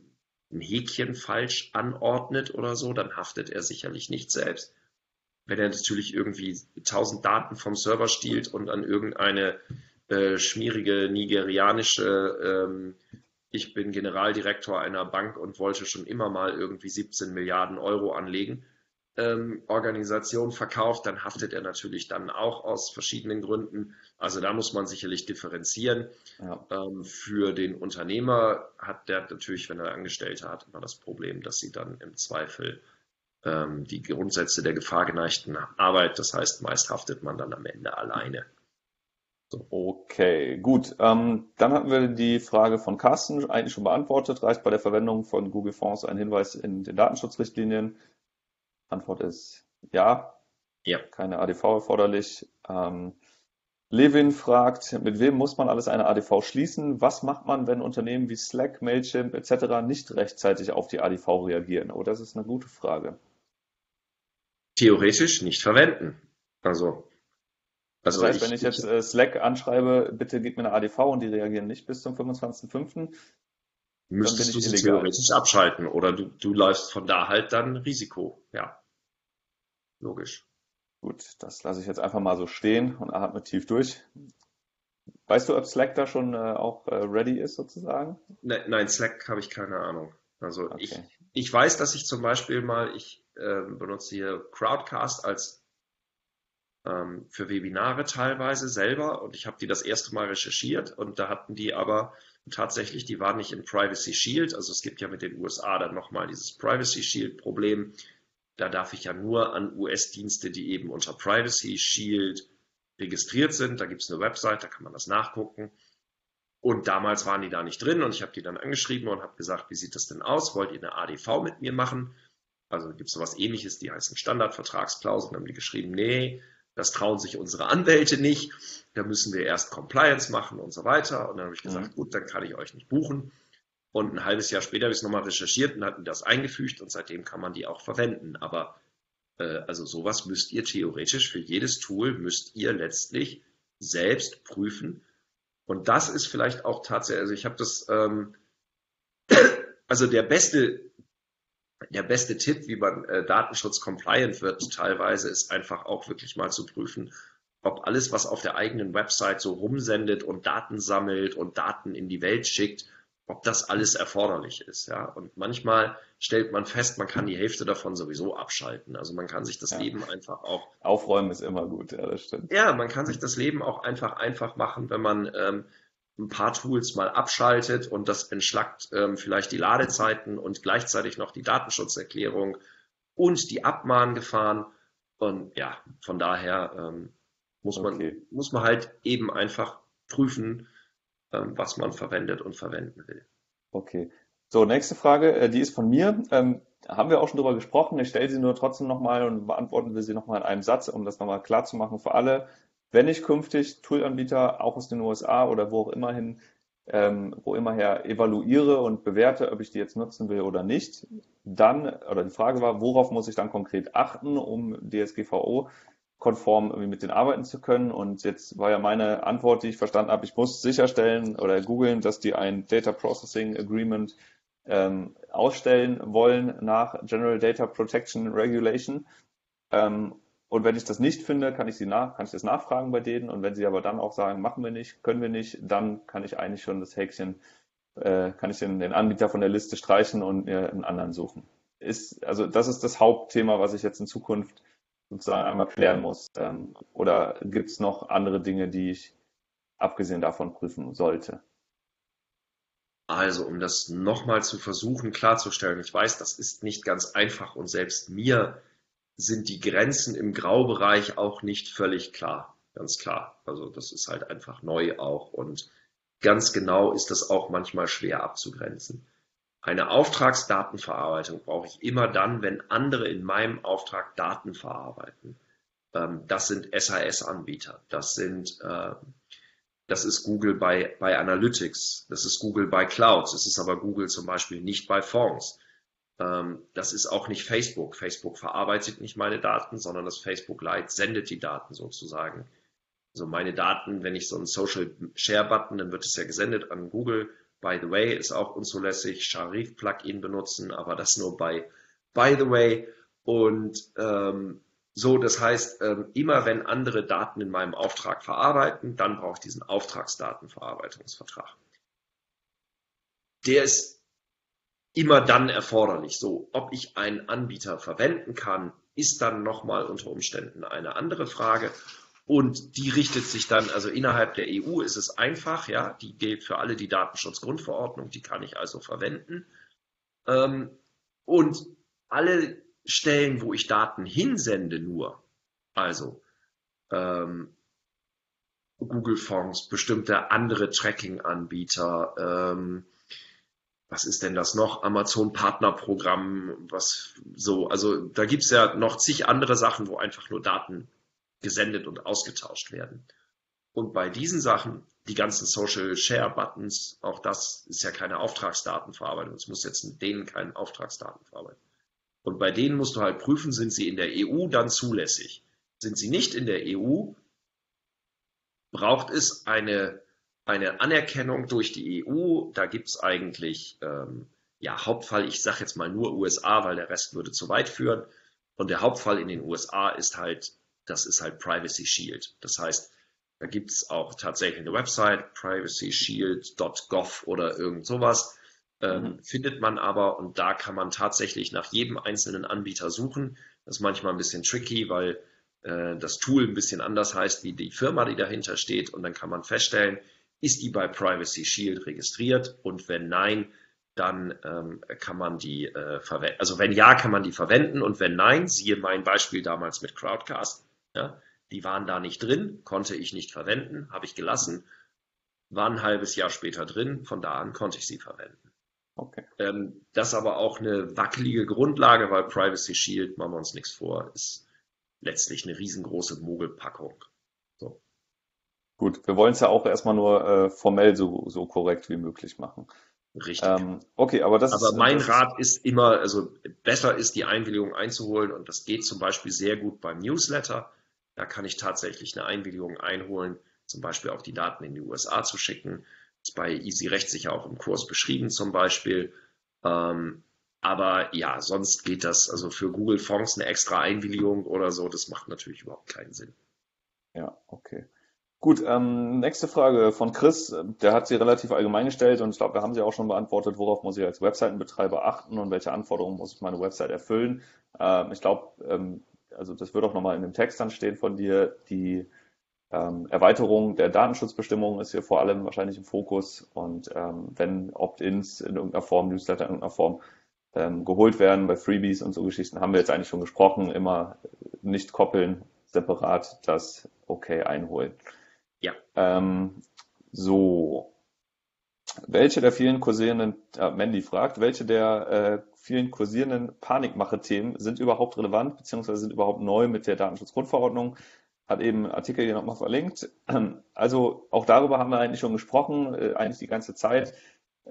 ein Häkchen falsch anordnet oder so, dann haftet er sicherlich nicht selbst wenn er natürlich irgendwie tausend Daten vom Server stiehlt und an irgendeine äh, schmierige nigerianische, ähm, ich bin Generaldirektor einer Bank und wollte schon immer mal irgendwie 17 Milliarden Euro anlegen, ähm, Organisation verkauft, dann haftet er natürlich dann auch aus verschiedenen Gründen. Also da muss man sicherlich differenzieren. Ja. Ähm, für den Unternehmer hat der natürlich, wenn er Angestellte hat, immer das Problem, dass sie dann im Zweifel die Grundsätze der gefahrgeneigten Arbeit. Das heißt, meist haftet man dann am Ende alleine. So. Okay, gut. Ähm, dann hatten wir die Frage von Carsten eigentlich schon beantwortet. Reicht bei der Verwendung von Google Fonds ein Hinweis in den Datenschutzrichtlinien? Antwort ist ja. Ja. Keine ADV erforderlich. Ähm, Levin fragt, mit wem muss man alles eine ADV schließen? Was macht man, wenn Unternehmen wie Slack, Mailchimp etc. nicht rechtzeitig auf die ADV reagieren? Oh, das ist eine gute Frage theoretisch nicht verwenden. Also, also das heißt, ich, wenn ich jetzt äh, Slack anschreibe, bitte gib mir eine ADV und die reagieren nicht bis zum 25.05., müsstest du sie illegal. theoretisch abschalten oder du, du läufst von da halt dann Risiko. Ja, logisch. Gut, das lasse ich jetzt einfach mal so stehen und atme tief durch. Weißt du, ob Slack da schon äh, auch äh, ready ist sozusagen? Ne, nein, Slack habe ich keine Ahnung. Also okay. ich, ich weiß, dass ich zum Beispiel mal, ich äh, benutze hier Crowdcast als ähm, für Webinare teilweise selber und ich habe die das erste Mal recherchiert und da hatten die aber tatsächlich, die waren nicht im Privacy Shield. Also es gibt ja mit den USA dann nochmal dieses Privacy Shield Problem. Da darf ich ja nur an US-Dienste, die eben unter Privacy Shield registriert sind. Da gibt es eine Website, da kann man das nachgucken. Und damals waren die da nicht drin und ich habe die dann angeschrieben und habe gesagt, wie sieht das denn aus? Wollt ihr eine ADV mit mir machen? Also gibt es sowas ähnliches, die heißen Standardvertragsklauseln. Dann haben die geschrieben, nee, das trauen sich unsere Anwälte nicht. Da müssen wir erst Compliance machen und so weiter. Und dann habe ich gesagt, mhm. gut, dann kann ich euch nicht buchen. Und ein halbes Jahr später habe ich es nochmal recherchiert und hatten das eingefügt und seitdem kann man die auch verwenden. Aber äh, also sowas müsst ihr theoretisch für jedes Tool müsst ihr letztlich selbst prüfen. Und das ist vielleicht auch tatsächlich, also ich habe das, ähm, also der beste, der beste Tipp, wie man äh, Datenschutz compliant wird, teilweise ist einfach auch wirklich mal zu prüfen, ob alles, was auf der eigenen Website so rumsendet und Daten sammelt und Daten in die Welt schickt, ob das alles erforderlich ist. Ja? Und manchmal stellt man fest, man kann die Hälfte davon sowieso abschalten. Also man kann sich das ja. Leben einfach auch. Aufräumen ist immer gut, ja, das stimmt. Ja, man kann sich das Leben auch einfach einfach machen, wenn man ähm, ein paar Tools mal abschaltet und das entschlackt ähm, vielleicht die Ladezeiten und gleichzeitig noch die Datenschutzerklärung und die Abmahngefahren. Und ja, von daher ähm, muss, okay. man, muss man halt eben einfach prüfen, was man verwendet und verwenden will. Okay. So, nächste Frage, äh, die ist von mir. Ähm, haben wir auch schon drüber gesprochen. Ich stelle sie nur trotzdem nochmal und beantworten wir sie nochmal in einem Satz, um das nochmal klar zu machen für alle. Wenn ich künftig Toolanbieter auch aus den USA oder wo auch immer hin, ähm, wo immer her evaluiere und bewerte, ob ich die jetzt nutzen will oder nicht, dann, oder die Frage war, worauf muss ich dann konkret achten, um DSGVO konform irgendwie mit denen arbeiten zu können. Und jetzt war ja meine Antwort, die ich verstanden habe, ich muss sicherstellen oder googeln, dass die ein Data Processing Agreement ähm, ausstellen wollen nach General Data Protection Regulation. Ähm, und wenn ich das nicht finde, kann ich sie nach, kann ich das nachfragen bei denen. Und wenn sie aber dann auch sagen, machen wir nicht, können wir nicht, dann kann ich eigentlich schon das Häkchen, äh, kann ich den, den Anbieter von der Liste streichen und mir einen anderen suchen. Ist, also das ist das Hauptthema, was ich jetzt in Zukunft sozusagen einmal klären muss? Ähm, oder gibt es noch andere Dinge, die ich abgesehen davon prüfen sollte? Also, um das nochmal zu versuchen klarzustellen, ich weiß, das ist nicht ganz einfach und selbst mir sind die Grenzen im Graubereich auch nicht völlig klar. Ganz klar. Also, das ist halt einfach neu auch und ganz genau ist das auch manchmal schwer abzugrenzen. Eine Auftragsdatenverarbeitung brauche ich immer dann, wenn andere in meinem Auftrag Daten verarbeiten. Ähm, das sind SAS-Anbieter. Das sind, äh, das ist Google bei, bei Analytics. Das ist Google bei Clouds. Das ist aber Google zum Beispiel nicht bei Fonds. Ähm, das ist auch nicht Facebook. Facebook verarbeitet nicht meine Daten, sondern das Facebook Lite sendet die Daten sozusagen. Also meine Daten, wenn ich so einen Social Share Button, dann wird es ja gesendet an Google By the way ist auch unzulässig. Sharif Plugin benutzen, aber das nur bei By the way. Und ähm, so, das heißt, ähm, immer wenn andere Daten in meinem Auftrag verarbeiten, dann brauche ich diesen Auftragsdatenverarbeitungsvertrag. Der ist immer dann erforderlich. So, ob ich einen Anbieter verwenden kann, ist dann nochmal unter Umständen eine andere Frage. Und die richtet sich dann, also innerhalb der EU ist es einfach, ja, die gilt für alle die Datenschutzgrundverordnung, die kann ich also verwenden. Ähm, und alle Stellen, wo ich Daten hinsende, nur, also ähm, Google Fonds, bestimmte andere Tracking-Anbieter, ähm, was ist denn das noch? Amazon Partnerprogramm, was so, also da gibt es ja noch zig andere Sachen, wo einfach nur Daten gesendet und ausgetauscht werden. Und bei diesen Sachen, die ganzen Social Share Buttons, auch das ist ja keine Auftragsdatenverarbeitung. Es muss jetzt in denen keinen Auftragsdaten verarbeiten. Und bei denen musst du halt prüfen, sind sie in der EU dann zulässig. Sind sie nicht in der EU, braucht es eine, eine Anerkennung durch die EU. Da gibt es eigentlich, ähm, ja, Hauptfall, ich sage jetzt mal nur USA, weil der Rest würde zu weit führen. Und der Hauptfall in den USA ist halt das ist halt Privacy Shield. Das heißt, Da gibt es auch tatsächlich eine Website, privacyshield.gov oder irgend sowas. Ähm, mhm. Findet man aber und da kann man tatsächlich nach jedem einzelnen Anbieter suchen. Das ist manchmal ein bisschen tricky, weil äh, das Tool ein bisschen anders heißt wie die Firma, die dahinter steht. Und dann kann man feststellen, ist die bei Privacy Shield registriert? Und wenn nein, dann ähm, kann man die äh, verwenden. Also wenn ja, kann man die verwenden und wenn nein, siehe mein Beispiel damals mit Crowdcast, ja, die waren da nicht drin, konnte ich nicht verwenden, habe ich gelassen, war ein halbes Jahr später drin, von da an konnte ich sie verwenden. Okay. Ähm, das ist aber auch eine wackelige Grundlage, weil Privacy Shield, machen wir uns nichts vor, ist letztlich eine riesengroße Mogelpackung. So. Gut, wir wollen es ja auch erstmal nur äh, formell so, so korrekt wie möglich machen. Richtig. Ähm, okay, aber das aber ist, mein das Rat ist immer, also besser ist die Einwilligung einzuholen und das geht zum Beispiel sehr gut beim Newsletter. Da kann ich tatsächlich eine Einwilligung einholen, zum Beispiel auch die Daten in die USA zu schicken. Das ist bei Easy Rechtssicher auch im Kurs beschrieben zum Beispiel. Ähm, aber ja, sonst geht das, also für Google Fonds eine extra Einwilligung oder so, das macht natürlich überhaupt keinen Sinn. Ja, okay. Gut, ähm, nächste Frage von Chris. Der hat sie relativ allgemein gestellt und ich glaube, wir haben sie auch schon beantwortet. Worauf muss ich als Webseitenbetreiber achten und welche Anforderungen muss meine Website erfüllen? Ähm, ich glaube, ähm, also das wird auch nochmal in dem Text dann stehen von dir. Die ähm, Erweiterung der Datenschutzbestimmungen ist hier vor allem wahrscheinlich im Fokus und ähm, wenn Opt-ins in irgendeiner Form, Newsletter in irgendeiner Form ähm, geholt werden bei Freebies und so Geschichten, haben wir jetzt eigentlich schon gesprochen, immer nicht koppeln, separat das okay einholen. Ja. Ähm, so. Welche der vielen kursierenden, äh, Mandy fragt, welche der äh, vielen kursierenden Panikmache-Themen sind überhaupt relevant, beziehungsweise sind überhaupt neu mit der Datenschutzgrundverordnung? Hat eben einen Artikel hier nochmal verlinkt. Also auch darüber haben wir eigentlich schon gesprochen, äh, eigentlich die ganze Zeit.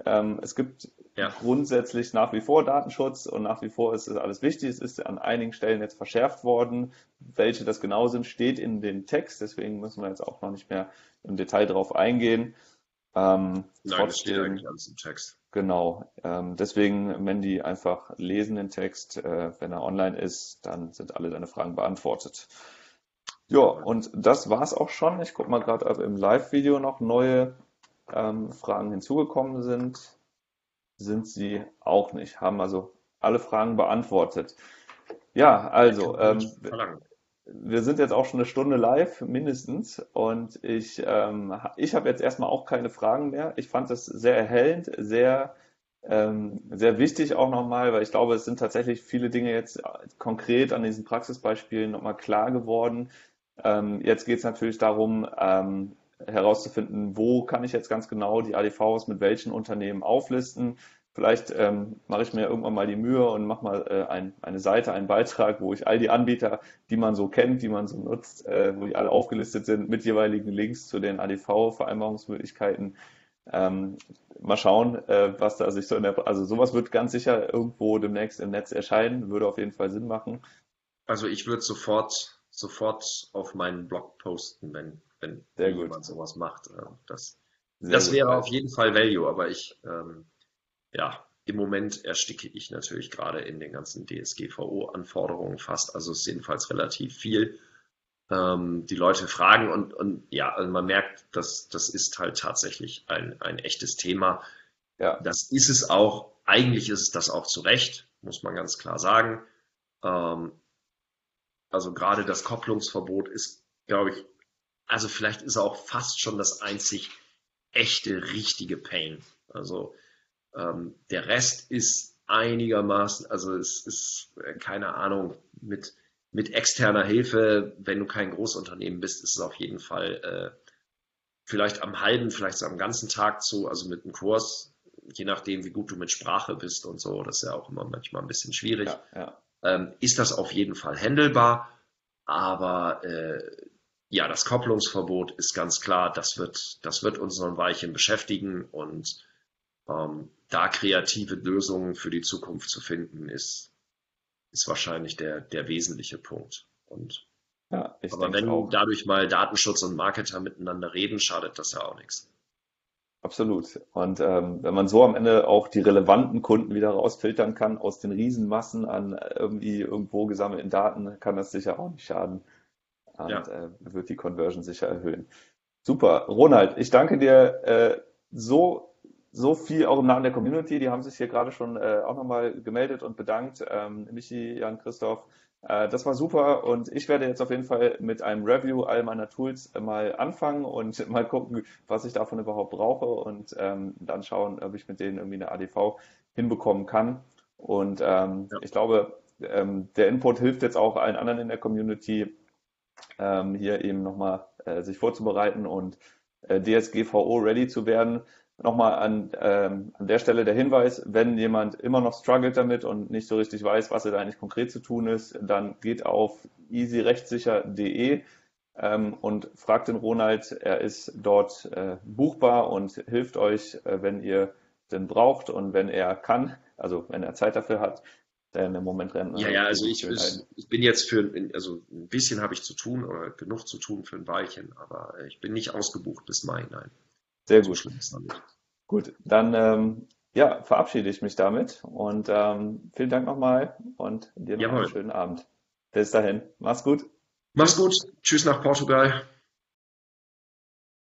Ähm, es gibt ja. grundsätzlich nach wie vor Datenschutz und nach wie vor ist es alles wichtig. Es ist an einigen Stellen jetzt verschärft worden. Welche das genau sind, steht in dem Text. Deswegen müssen wir jetzt auch noch nicht mehr im Detail darauf eingehen. Ähm, Nein, trotzdem, das steht eigentlich alles im Text. Genau. Ähm, deswegen, Mandy, einfach lesen den Text. Äh, wenn er online ist, dann sind alle deine Fragen beantwortet. Ja, und das war's auch schon. Ich gucke mal gerade, ob im Live-Video noch neue ähm, Fragen hinzugekommen sind, sind sie auch nicht. Haben also alle Fragen beantwortet. Ja, also ähm, wir sind jetzt auch schon eine Stunde live mindestens und ich, ähm, ich habe jetzt erstmal auch keine Fragen mehr. Ich fand es sehr erhellend, sehr ähm, sehr wichtig auch nochmal, weil ich glaube, es sind tatsächlich viele Dinge jetzt konkret an diesen Praxisbeispielen nochmal klar geworden. Ähm, jetzt geht es natürlich darum, ähm, herauszufinden, wo kann ich jetzt ganz genau die ADVs mit welchen Unternehmen auflisten. Vielleicht ähm, mache ich mir irgendwann mal die Mühe und mache mal äh, ein, eine Seite, einen Beitrag, wo ich all die Anbieter, die man so kennt, die man so nutzt, äh, wo die alle aufgelistet sind, mit jeweiligen Links zu den ADV-Vereinbarungsmöglichkeiten. Ähm, mal schauen, äh, was da sich so in der, also sowas wird ganz sicher irgendwo demnächst im Netz erscheinen, würde auf jeden Fall Sinn machen. Also ich würde sofort, sofort auf meinen Blog posten, wenn wenn Sehr jemand gut. sowas macht. Äh, das, das wäre auf jeden Fall Value, aber ich, ähm, ja, im Moment ersticke ich natürlich gerade in den ganzen DSGVO-Anforderungen fast. Also es ist jedenfalls relativ viel. Ähm, die Leute fragen und, und ja, also man merkt, dass das ist halt tatsächlich ein, ein echtes Thema. Ja. Das ist es auch. Eigentlich ist es das auch zu Recht, muss man ganz klar sagen. Ähm, also gerade das Kopplungsverbot ist, glaube ich, also vielleicht ist er auch fast schon das einzig echte, richtige Pain. Also ähm, der Rest ist einigermaßen, also es ist, äh, keine Ahnung, mit, mit externer Hilfe, wenn du kein Großunternehmen bist, ist es auf jeden Fall äh, vielleicht am halben, vielleicht so am ganzen Tag zu, also mit einem Kurs, je nachdem, wie gut du mit Sprache bist und so, das ist ja auch immer manchmal ein bisschen schwierig, ja, ja. Ähm, ist das auf jeden Fall handelbar, aber äh, ja, das Kopplungsverbot ist ganz klar, das wird, das wird uns noch ein Weilchen beschäftigen und ähm, da kreative Lösungen für die Zukunft zu finden, ist, ist wahrscheinlich der, der wesentliche Punkt. Und ja, aber wenn auch. dadurch mal Datenschutz und Marketer miteinander reden, schadet das ja auch nichts. Absolut. Und ähm, wenn man so am Ende auch die relevanten Kunden wieder rausfiltern kann aus den Riesenmassen an irgendwie irgendwo gesammelten Daten, kann das sicher auch nicht schaden und ja. äh, wird die Conversion sicher erhöhen. Super. Ronald, ich danke dir äh, so, so viel auch im Namen der Community. Die haben sich hier gerade schon äh, auch nochmal gemeldet und bedankt. Ähm, Michi, Jan, Christoph. Äh, das war super und ich werde jetzt auf jeden Fall mit einem Review all meiner Tools mal anfangen und mal gucken, was ich davon überhaupt brauche und ähm, dann schauen, ob ich mit denen irgendwie eine ADV hinbekommen kann. Und ähm, ja. ich glaube, ähm, der Input hilft jetzt auch allen anderen in der Community, ähm, hier eben nochmal äh, sich vorzubereiten und äh, DSGVO ready zu werden. Nochmal an, ähm, an der Stelle der Hinweis, wenn jemand immer noch struggelt damit und nicht so richtig weiß, was da eigentlich konkret zu tun ist, dann geht auf easyrechtssicher.de ähm, und fragt den Ronald. Er ist dort äh, buchbar und hilft euch, äh, wenn ihr denn braucht und wenn er kann, also wenn er Zeit dafür hat, denn im Moment rennt. Ja, ja, also ich, ich, bin jetzt für, also ein bisschen habe ich zu tun oder genug zu tun für ein Weilchen, aber ich bin nicht ausgebucht bis Mai, nein. Sehr gut. Gut, dann ähm, ja, verabschiede ich mich damit und ähm, vielen Dank nochmal und dir noch Jawohl. einen schönen Abend. Bis dahin, mach's gut. Mach's gut. Tschüss nach Portugal.